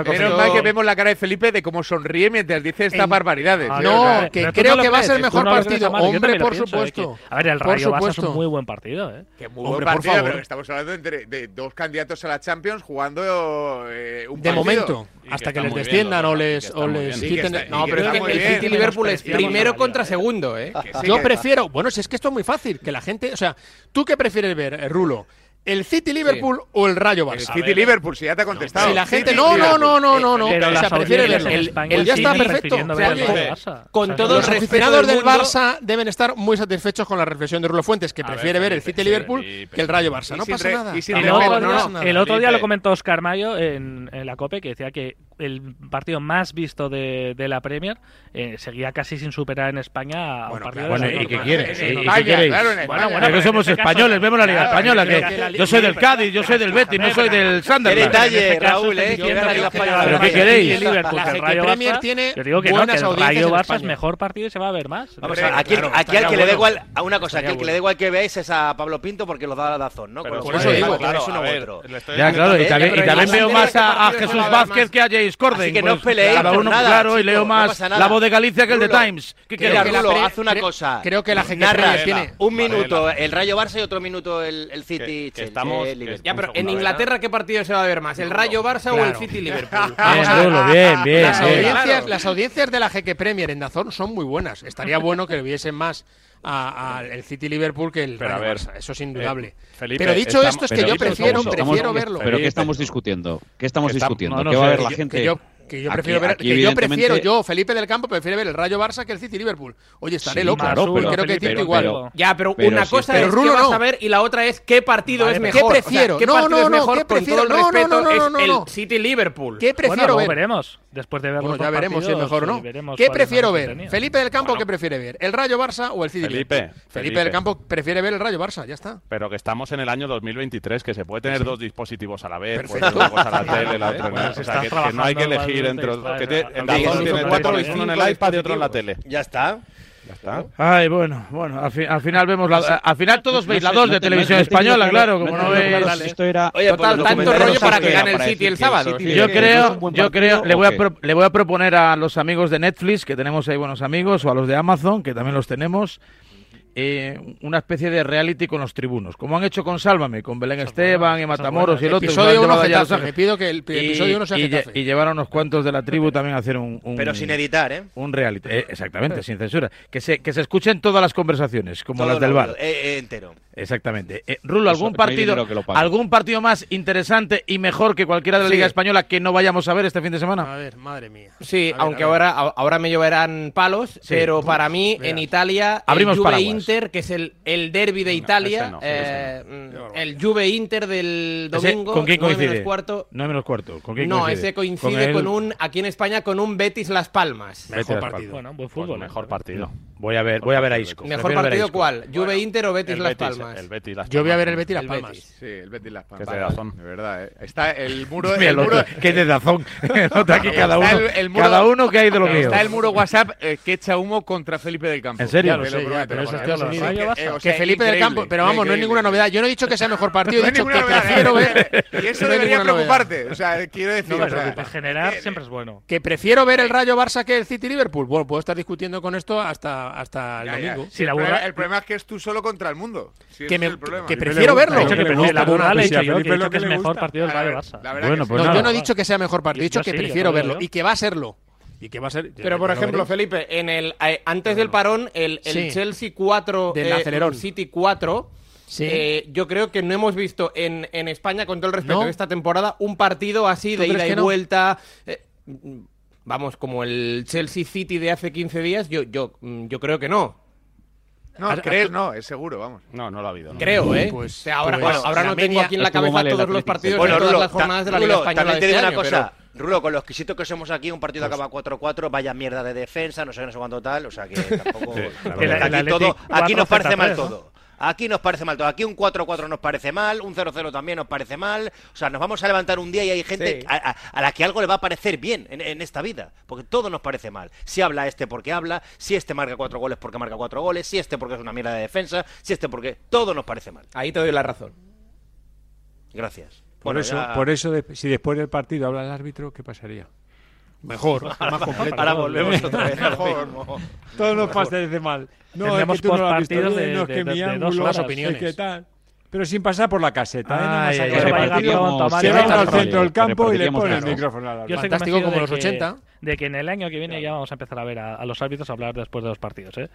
menos mal, que vemos la cara de Felipe de cómo sonríe mientras dice estas barbaridades. Ah, no, que creo que va a ser el mejor no partido. Hombre, por pienso, supuesto. Que, a ver, el Rayo Barça es un muy buen partido. ¿eh? Que muy Hombre, buen partido, por favor. Pero estamos hablando entre, de dos candidatos a la Champions jugando eh, un partido. De momento, hasta que, que les desciendan o les, o les quiten. No, pero el City Liverpool es primero contra ¿eh? segundo. ¿eh? Yo prefiero. Bueno, si es que esto es muy fácil. Que la gente. O sea, tú que prefieres ver, eh, Rulo? ¿El City Liverpool o el Rayo Barça? El City Liverpool, si ya te ha contestado. No, la gente. No, no, no, no, no, no. O sea, prefiere verlo. El, el, está perfecto. Con todos los aficionados del, Barça deben estar muy satisfechos con la reflexión de Rulo Fuentes, que prefiere ver, el City Liverpool que el Rayo Barça. No pasa nada. El otro día lo comentó Oscar Mayo en la COPE, que decía que el partido más visto de, de la Premier, eh, seguía casi sin superar en España a bueno, un partido claro, de bueno, ¿Y qué quieres? ¿Y, ¿y qué queréis? Claro, bueno, bueno, pero somos este españoles, caso, vemos la Liga Española. Que, este que la yo soy del Cádiz, yo soy del Betis, no soy del Sunderland. detalle, este Raúl, eh, la Liga Española. ¿Pero qué queréis? Liverpool, el Rayo Barça, tiene yo digo que no, que el Rayo Barça es mejor partido y se va a ver más. aquí, al que le da igual, a una cosa, aquí al que le da igual que veáis es a Pablo Pinto porque los da la razón, ¿no? Por eso digo, claro, es uno u otro. Ya, claro, y también veo más a Jesús Vázquez que a Jay discorden. Así que pues, no os peleéis cada uno, nada, claro, chico, y leo más no la voz de Galicia que el de Times. ¿Qué creo que Rulo, pre... haz una cosa. Creo que la gente tiene un minuto el Rayo Barça y otro minuto el, el City. Que, que estamos, ya, pero en Inglaterra, ¿qué partido se va a ver más? ¿El Rayo Barça claro. o el City Liverpool? Bien, bien, las, Audiencias, las audiencias de la GQ Premier en Dazón son muy buenas. Estaría bueno que lo viesen más. Eso es indudable. eh, Felipe, pero dicho estamos- esto es que pero yo prefiero, estamos- prefiero estamos- verlo. ¿Pero qué estamos discutiendo? ¿Qué estamos Que discutiendo? no, no ¿Qué va a sé, ver la que yo- gente? Que yo, que yo Aquí- prefiero ver, aquí, que yo prefiero, yo, Felipe del Campo, prefiere ver el Rayo Barça que el City Liverpool. Oye, estaré Sí, loco. claro, pero- creo que Felipe, Tito pero- igual. pero- Ya, pero, Pero una si cosa es- es Pero qué Rulo vas no. a ver y la otra es qué partido Vale, es ¿qué mejor. O sea, prefiero? ¿Qué No, partido no, es no, mejor? ¿qué Con prefiero? todo el No, no, respeto, no, no, es no, el no. City Liverpool. ¿Qué prefiero bueno, ver? veremos. Después de ver Bueno, los ya veremos si es mejor o no. ¿Qué prefiero ver? Felipe del Campo, ¿qué prefiere ver? ¿El Rayo Barça o el City Felipe, Liverpool? Felipe, Felipe. del Campo prefiere ver el Rayo Barça, ya está. Pero que estamos en el año 2023, que se puede tener dos dispositivos a la vez, pues una cosa a la tele, la otra uno en el iPad y otro en la tele. Ya está. Ya está. Ay, bueno, bueno, al, final vemos la, eh, al final todos veis la 2 de televisión española, claro, como no veis. Esto era total tanto rollo para que gane el City el sábado. Yo creo, yo creo, le voy a le voy a proponer a los amigos de Netflix que tenemos ahí buenos amigos o a los de Amazon que también los tenemos eh, una especie de reality con los tribunos, como han hecho con Sálvame, con Belén Esteban y Matamoros y el otro. Episodio uno Getafe, me pido que el, y, episodio uno sea y, llevaron unos cuantos de la tribu también a hacer un... Pero sin editar, ¿eh? Un reality, eh, exactamente, sin censura. Que se, que se escuchen todas las conversaciones, como las del bar. Eh, eh, entero. Exactamente. Eh, Rulo, ¿algún partido, ¿algún partido más interesante y mejor que cualquiera de la. Liga Española que no vayamos a ver este fin de semana? A ver, madre mía. Sí, aunque ahora, ahora me lloverán palos, pero para mí en Italia Abrimos el Juve. Inter, que es el, el derby de Italia, eh, mm, el Juve Inter del domingo, ¿Con quién coincide? menos cuarto. No menos cuarto. ¿Con quién no, ese coincide con, un, aquí en España, con un Betis Las Palmas. Mejor partido. Bueno, buen fútbol. Pues ¿eh? Mejor partido. Voy a ver, voy a ver a Isco. ¿Mejor partido cuál? ¿Juve Inter o Betis Las Palmas? Yo voy a ver el Betis Las Palmas. Betis. Sí, el Betis Las Palmas. Que es de verdad. Eh. Está el muro. El, el que de Dazón. Nota aquí cada uno. Cada uno que hay de lo mío. Está el muro WhatsApp eh, que echa humo contra Felipe del Campo. ¿En serio? Pero eso bueno, bueno, que, que Felipe del Campo. Pero vamos, no es ninguna novedad. Yo no he dicho que sea el mejor partido. he dicho que prefiero ver. Y eso debería preocuparte. O sea, quiero decir. generar siempre es bueno. Que prefiero ver el Rayo Barça que el City Liverpool. Bueno, puedo estar discutiendo con esto hasta, hasta el domingo. el, problema, es que es tú solo contra el mundo. Que, prefiero verlo. Yo, el mejor partido. Bueno, pues no, yo no he dicho que sea mejor partido, he dicho que prefiero verlo y que va a serlo. Y que va a ser, pero por ejemplo, Felipe, en el eh, antes del parón, el, Chelsea 4, del eh, City 4, sí. Eh, yo creo que no hemos visto en, en España, con todo el respeto no. esta temporada, un partido así de ida y vuelta. Eh, vamos, como el Chelsea City de hace 15 días, yo, yo, mm, yo creo que no. No, a, creer a, no, es seguro, vamos. No, no lo ha habido. No. Creo, ¿eh? Pues, o sea, ahora, pues, ahora no tengo aquí en la cabeza todos los partidos bueno, todas Rulo, las jornadas de la Liga Española también te digo este una año, cosa. Pero... Rulo, con los exquisitos que somos aquí, un partido pues- acaba 4-4, vaya mierda de defensa, no sé no sé cuánto tal, o sea que tampoco... Sí, claro, aquí, todo, aquí nos parece mal todo. Aquí nos parece mal todo. Aquí un 4-4 nos parece mal, un 0-0 también nos parece mal. O sea, nos vamos a levantar un día y hay gente a, la que algo le va a parecer bien en, esta vida. Porque todo nos parece mal. Si habla este porque habla, si este marca cuatro goles porque marca cuatro goles, si este porque es una mierda de defensa, si este porque... Todo nos parece mal. Ahí te doy la razón. Gracias. Por eso, por eso de, si después del partido habla el árbitro, ¿qué pasaría? Mejor, más completo. Ahora volvemos otra vez. Mejor, mejor. Todos los pases de mal. No, es que tú no lo has visto bien, de, no, es que de, mi de, dos opiniones. Es tal pero sin pasar por la caseta. ¿eh? No Ay, se va al centro del campo y le pone el micrófono Fantástico como los 80 de que en el año que viene ya vamos a empezar a ver a, los árbitros a hablar después de los partidos. ¿eh?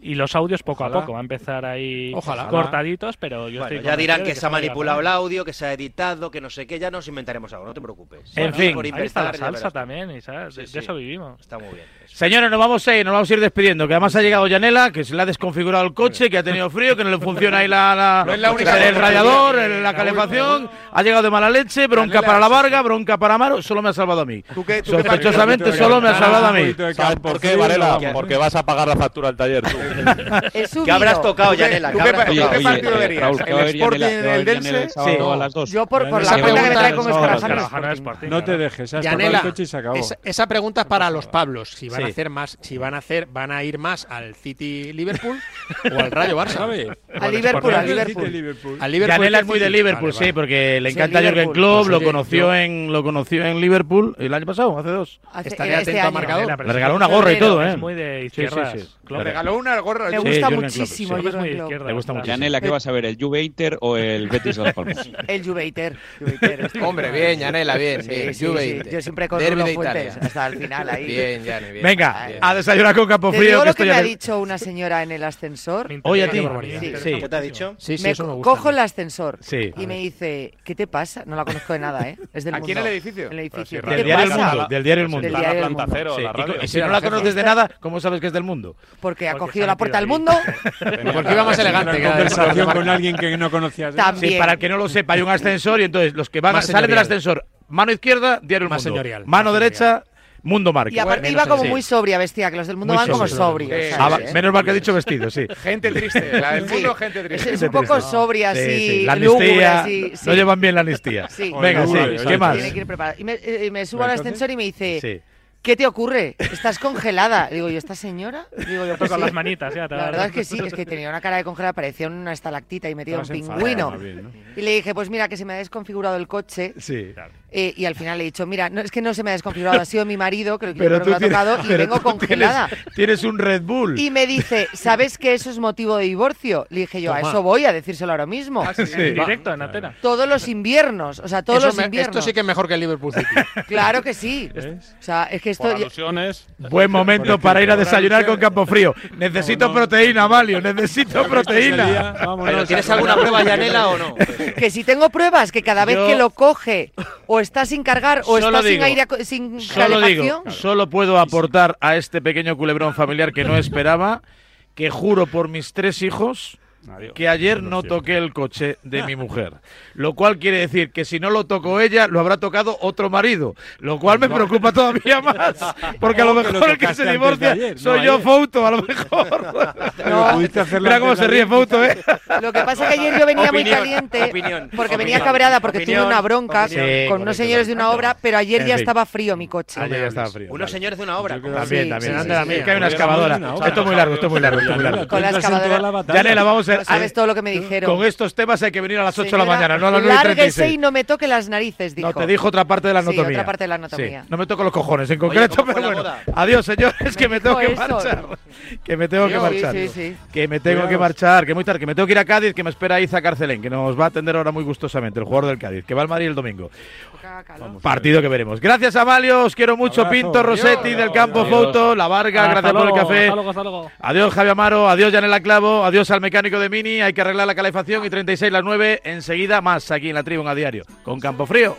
Y los audios poco a poco, va a empezar ahí cortaditos, pero yo estoy Ya dirán que, se ha manipulado el audio, que se ha editado, que no sé qué, ya nos inventaremos algo, no te preocupes. En fin, ahí está la salsa también, y sabes, sí, eso vivimos. Está muy bien. Señores, nos vamos a ir, nos vamos a ir despidiendo, que además ha llegado Yanela, que se le ha desconfigurado el coche, que ha tenido frío, que no le funciona ahí la, única el radiador, la, la calefacción, ha llegado de mala leche, bronca para la Varga, bronca para Amaro, solo me ha salvado a mí. Sospechosamente qué solo me ha salvado a mí. ¿Sabes por qué, Varela? Porque vas a pagar la factura al taller tú. ¿Qué habrás tocado, Yanela? Qué, partido verías? ¿El Sporting el Dense? Sí. Yo por, la cuenta que trae con No te dejes, has y se acabó. Esa pregunta es para los Pablos, si van a hacer más, si van a hacer, van a ir más al City Liverpool o al Rayo Barça. ¿Sabes? Al Liverpool, al Liverpool. Liverpool. Al es muy de Liverpool, sí, porque le encanta pues sí, Jürgen Klopp, lo conoció en lo conoció en Liverpool el año pasado, hace dos. Hace, Estaré este a marcador. Le regaló una gorra y todo, ¿eh? Sí, sí, sí. Klopp. Regaló una gorra. Me gusta sí, muchísimo. Klopp, sí. Klopp. Klopp. Me gusta muchísimo. Yanela, ¿qué vas a ver? ¿El Juve o el Betis Las Palmas? el Juve Hombre, bien, Yanela, bien. bien sí, Yo siempre con Derby de Fuentes hasta el final ahí. Bien, Yane, bien. Venga, bien. a desayunar con Capofrío. Te digo que lo que me ha dicho una señora en el ascensor. Oye, a ti. ¿Qué te ha dicho? Sí, sí, eso me gusta. Cojo el ascensor y me dice, ¿qué te pasa? No la conozco de nada, ¿eh? Es del mundo. ¿Aquí en el edificio? En el edificio. Del diario El Mundo. Del diario El Mundo. La planta cero, la radio. Y si no la conoces de nada, ¿cómo sabes que es del mundo? Porque ha cogido la puerta del mundo. Porque iba más elegante Una conversación con alguien que no conocías. ¿eh? También. Sí, para el que no lo sepa, hay un ascensor y entonces los que van Más salen del ascensor, mano izquierda, diario El Más Mundo. señorial, Mano más derecha, Mundo Marca. Y aparte iba como muy sobria vestida, que los del mundo Muy van como sobrio. sobrios. Sí, Ah, ¿sabes, va- eh? menos mal que he dicho vestido, sí. Gente triste, la del mundo, gente triste. es un poco sobria, Sí, así, sí. La así, sí. no llevan bien la amnistía. Sí. Venga, sí, ¿qué más? Tiene que ir preparada. Y me, eh, me subo al ascensor y me dice, Sí. ¿Qué te ocurre? Estás congelada. Digo, ¿y esta señora? Digo, yo, pues Con sí. las manitas, ya. te La da- verdad es que sí, es que tenía una cara de congelada, parecía una estalactita y metida en un enfadada, pingüino. más bien, ¿no? Y le dije, pues mira, que se me ha desconfigurado el coche. Sí. Eh, y al final le he dicho, mira, no, es que no se me ha desconfigurado, ha sido mi marido, que, Pero que tú me lo ha tocado y vengo congelada. Tienes, tienes un Red Bull. Y me dice, ¿sabes que eso es motivo de divorcio? Le dije yo, a eso voy a decírselo ahora mismo. Ah, sí, Sí. en directo, en antena. Todos los inviernos, o sea, todos Eso los me- inviernos. esto sí que es mejor que el Liverpool City. Claro que sí. O sea, es que esto... Por alusiones. Buen momento para ir a desayunar con campo frío. Necesito proteína, Malio, necesito proteína. ¿Pero tienes alguna prueba, Yanela, o no? Que si tengo pruebas que cada vez Yo- que lo coge o está sin cargar o Solo está sin digo, aire ac- sin Solo digo, solo puedo aportar a este pequeño culebrón familiar que no esperaba, que juro por mis tres hijos que ayer no toqué el coche de mi mujer. Lo cual quiere decir que si no lo tocó ella, lo habrá tocado otro marido. Lo cual me preocupa todavía más. Porque a lo ¿Cómo que lo mejor el que se divorcia ayer? soy No, yo. Fouto, a lo mejor. Hacerlo Mira cómo se ríe. Fouto, ¿eh? Lo que pasa es que ayer yo venía muy Opinión, caliente opinión, porque venía opinión, cabreada porque tuve una bronca con unos correcto, señores de una obra, pero ayer En ya fin. estaba frío mi coche. Ayer ya estaba frío. Unos señores de una obra. También, Sí, también. sí, sí, sí, sí, sí. Es que hay una excavadora. muy Esto es muy largo, esto es muy largo, esto es muy largo. Con la excavadora. la batalla. Yanela, vamos a Sabes todo lo que me dijeron. Con estos temas hay que venir a las 8 de la mañana, no a las 9 y Lárguese 36. y no me toque las narices, dijo. No, te dijo otra parte de la Sí, anatomía. otra parte de la anatomía. Sí, no me toco los cojones en concreto, ¿cómo fue pero bueno. boda? Adiós, señores, que me tengo que eso. marchar. Que me tengo que marchar. sí, sí. Que me tengo que marchar, que muy tarde, que me tengo que ir a Cádiz, que me espera Iza Carcelén, que nos va a atender ahora muy gustosamente, el jugador del Cádiz, que va al Madrid el domingo. Partido que veremos. Gracias, Amalio, os quiero mucho. Abrazo. Pinto, Rossetti, del Campo Foto, La Varga, Hasta gracias por el café. hasta luego, hasta luego. Adiós, Javi Amaro. Adiós, Yanela Clavo. Adiós al mecánico de Mini. Hay que arreglar la calefacción y 36 las 9. Enseguida más aquí en la tribuna a diario. Con Campo Frío.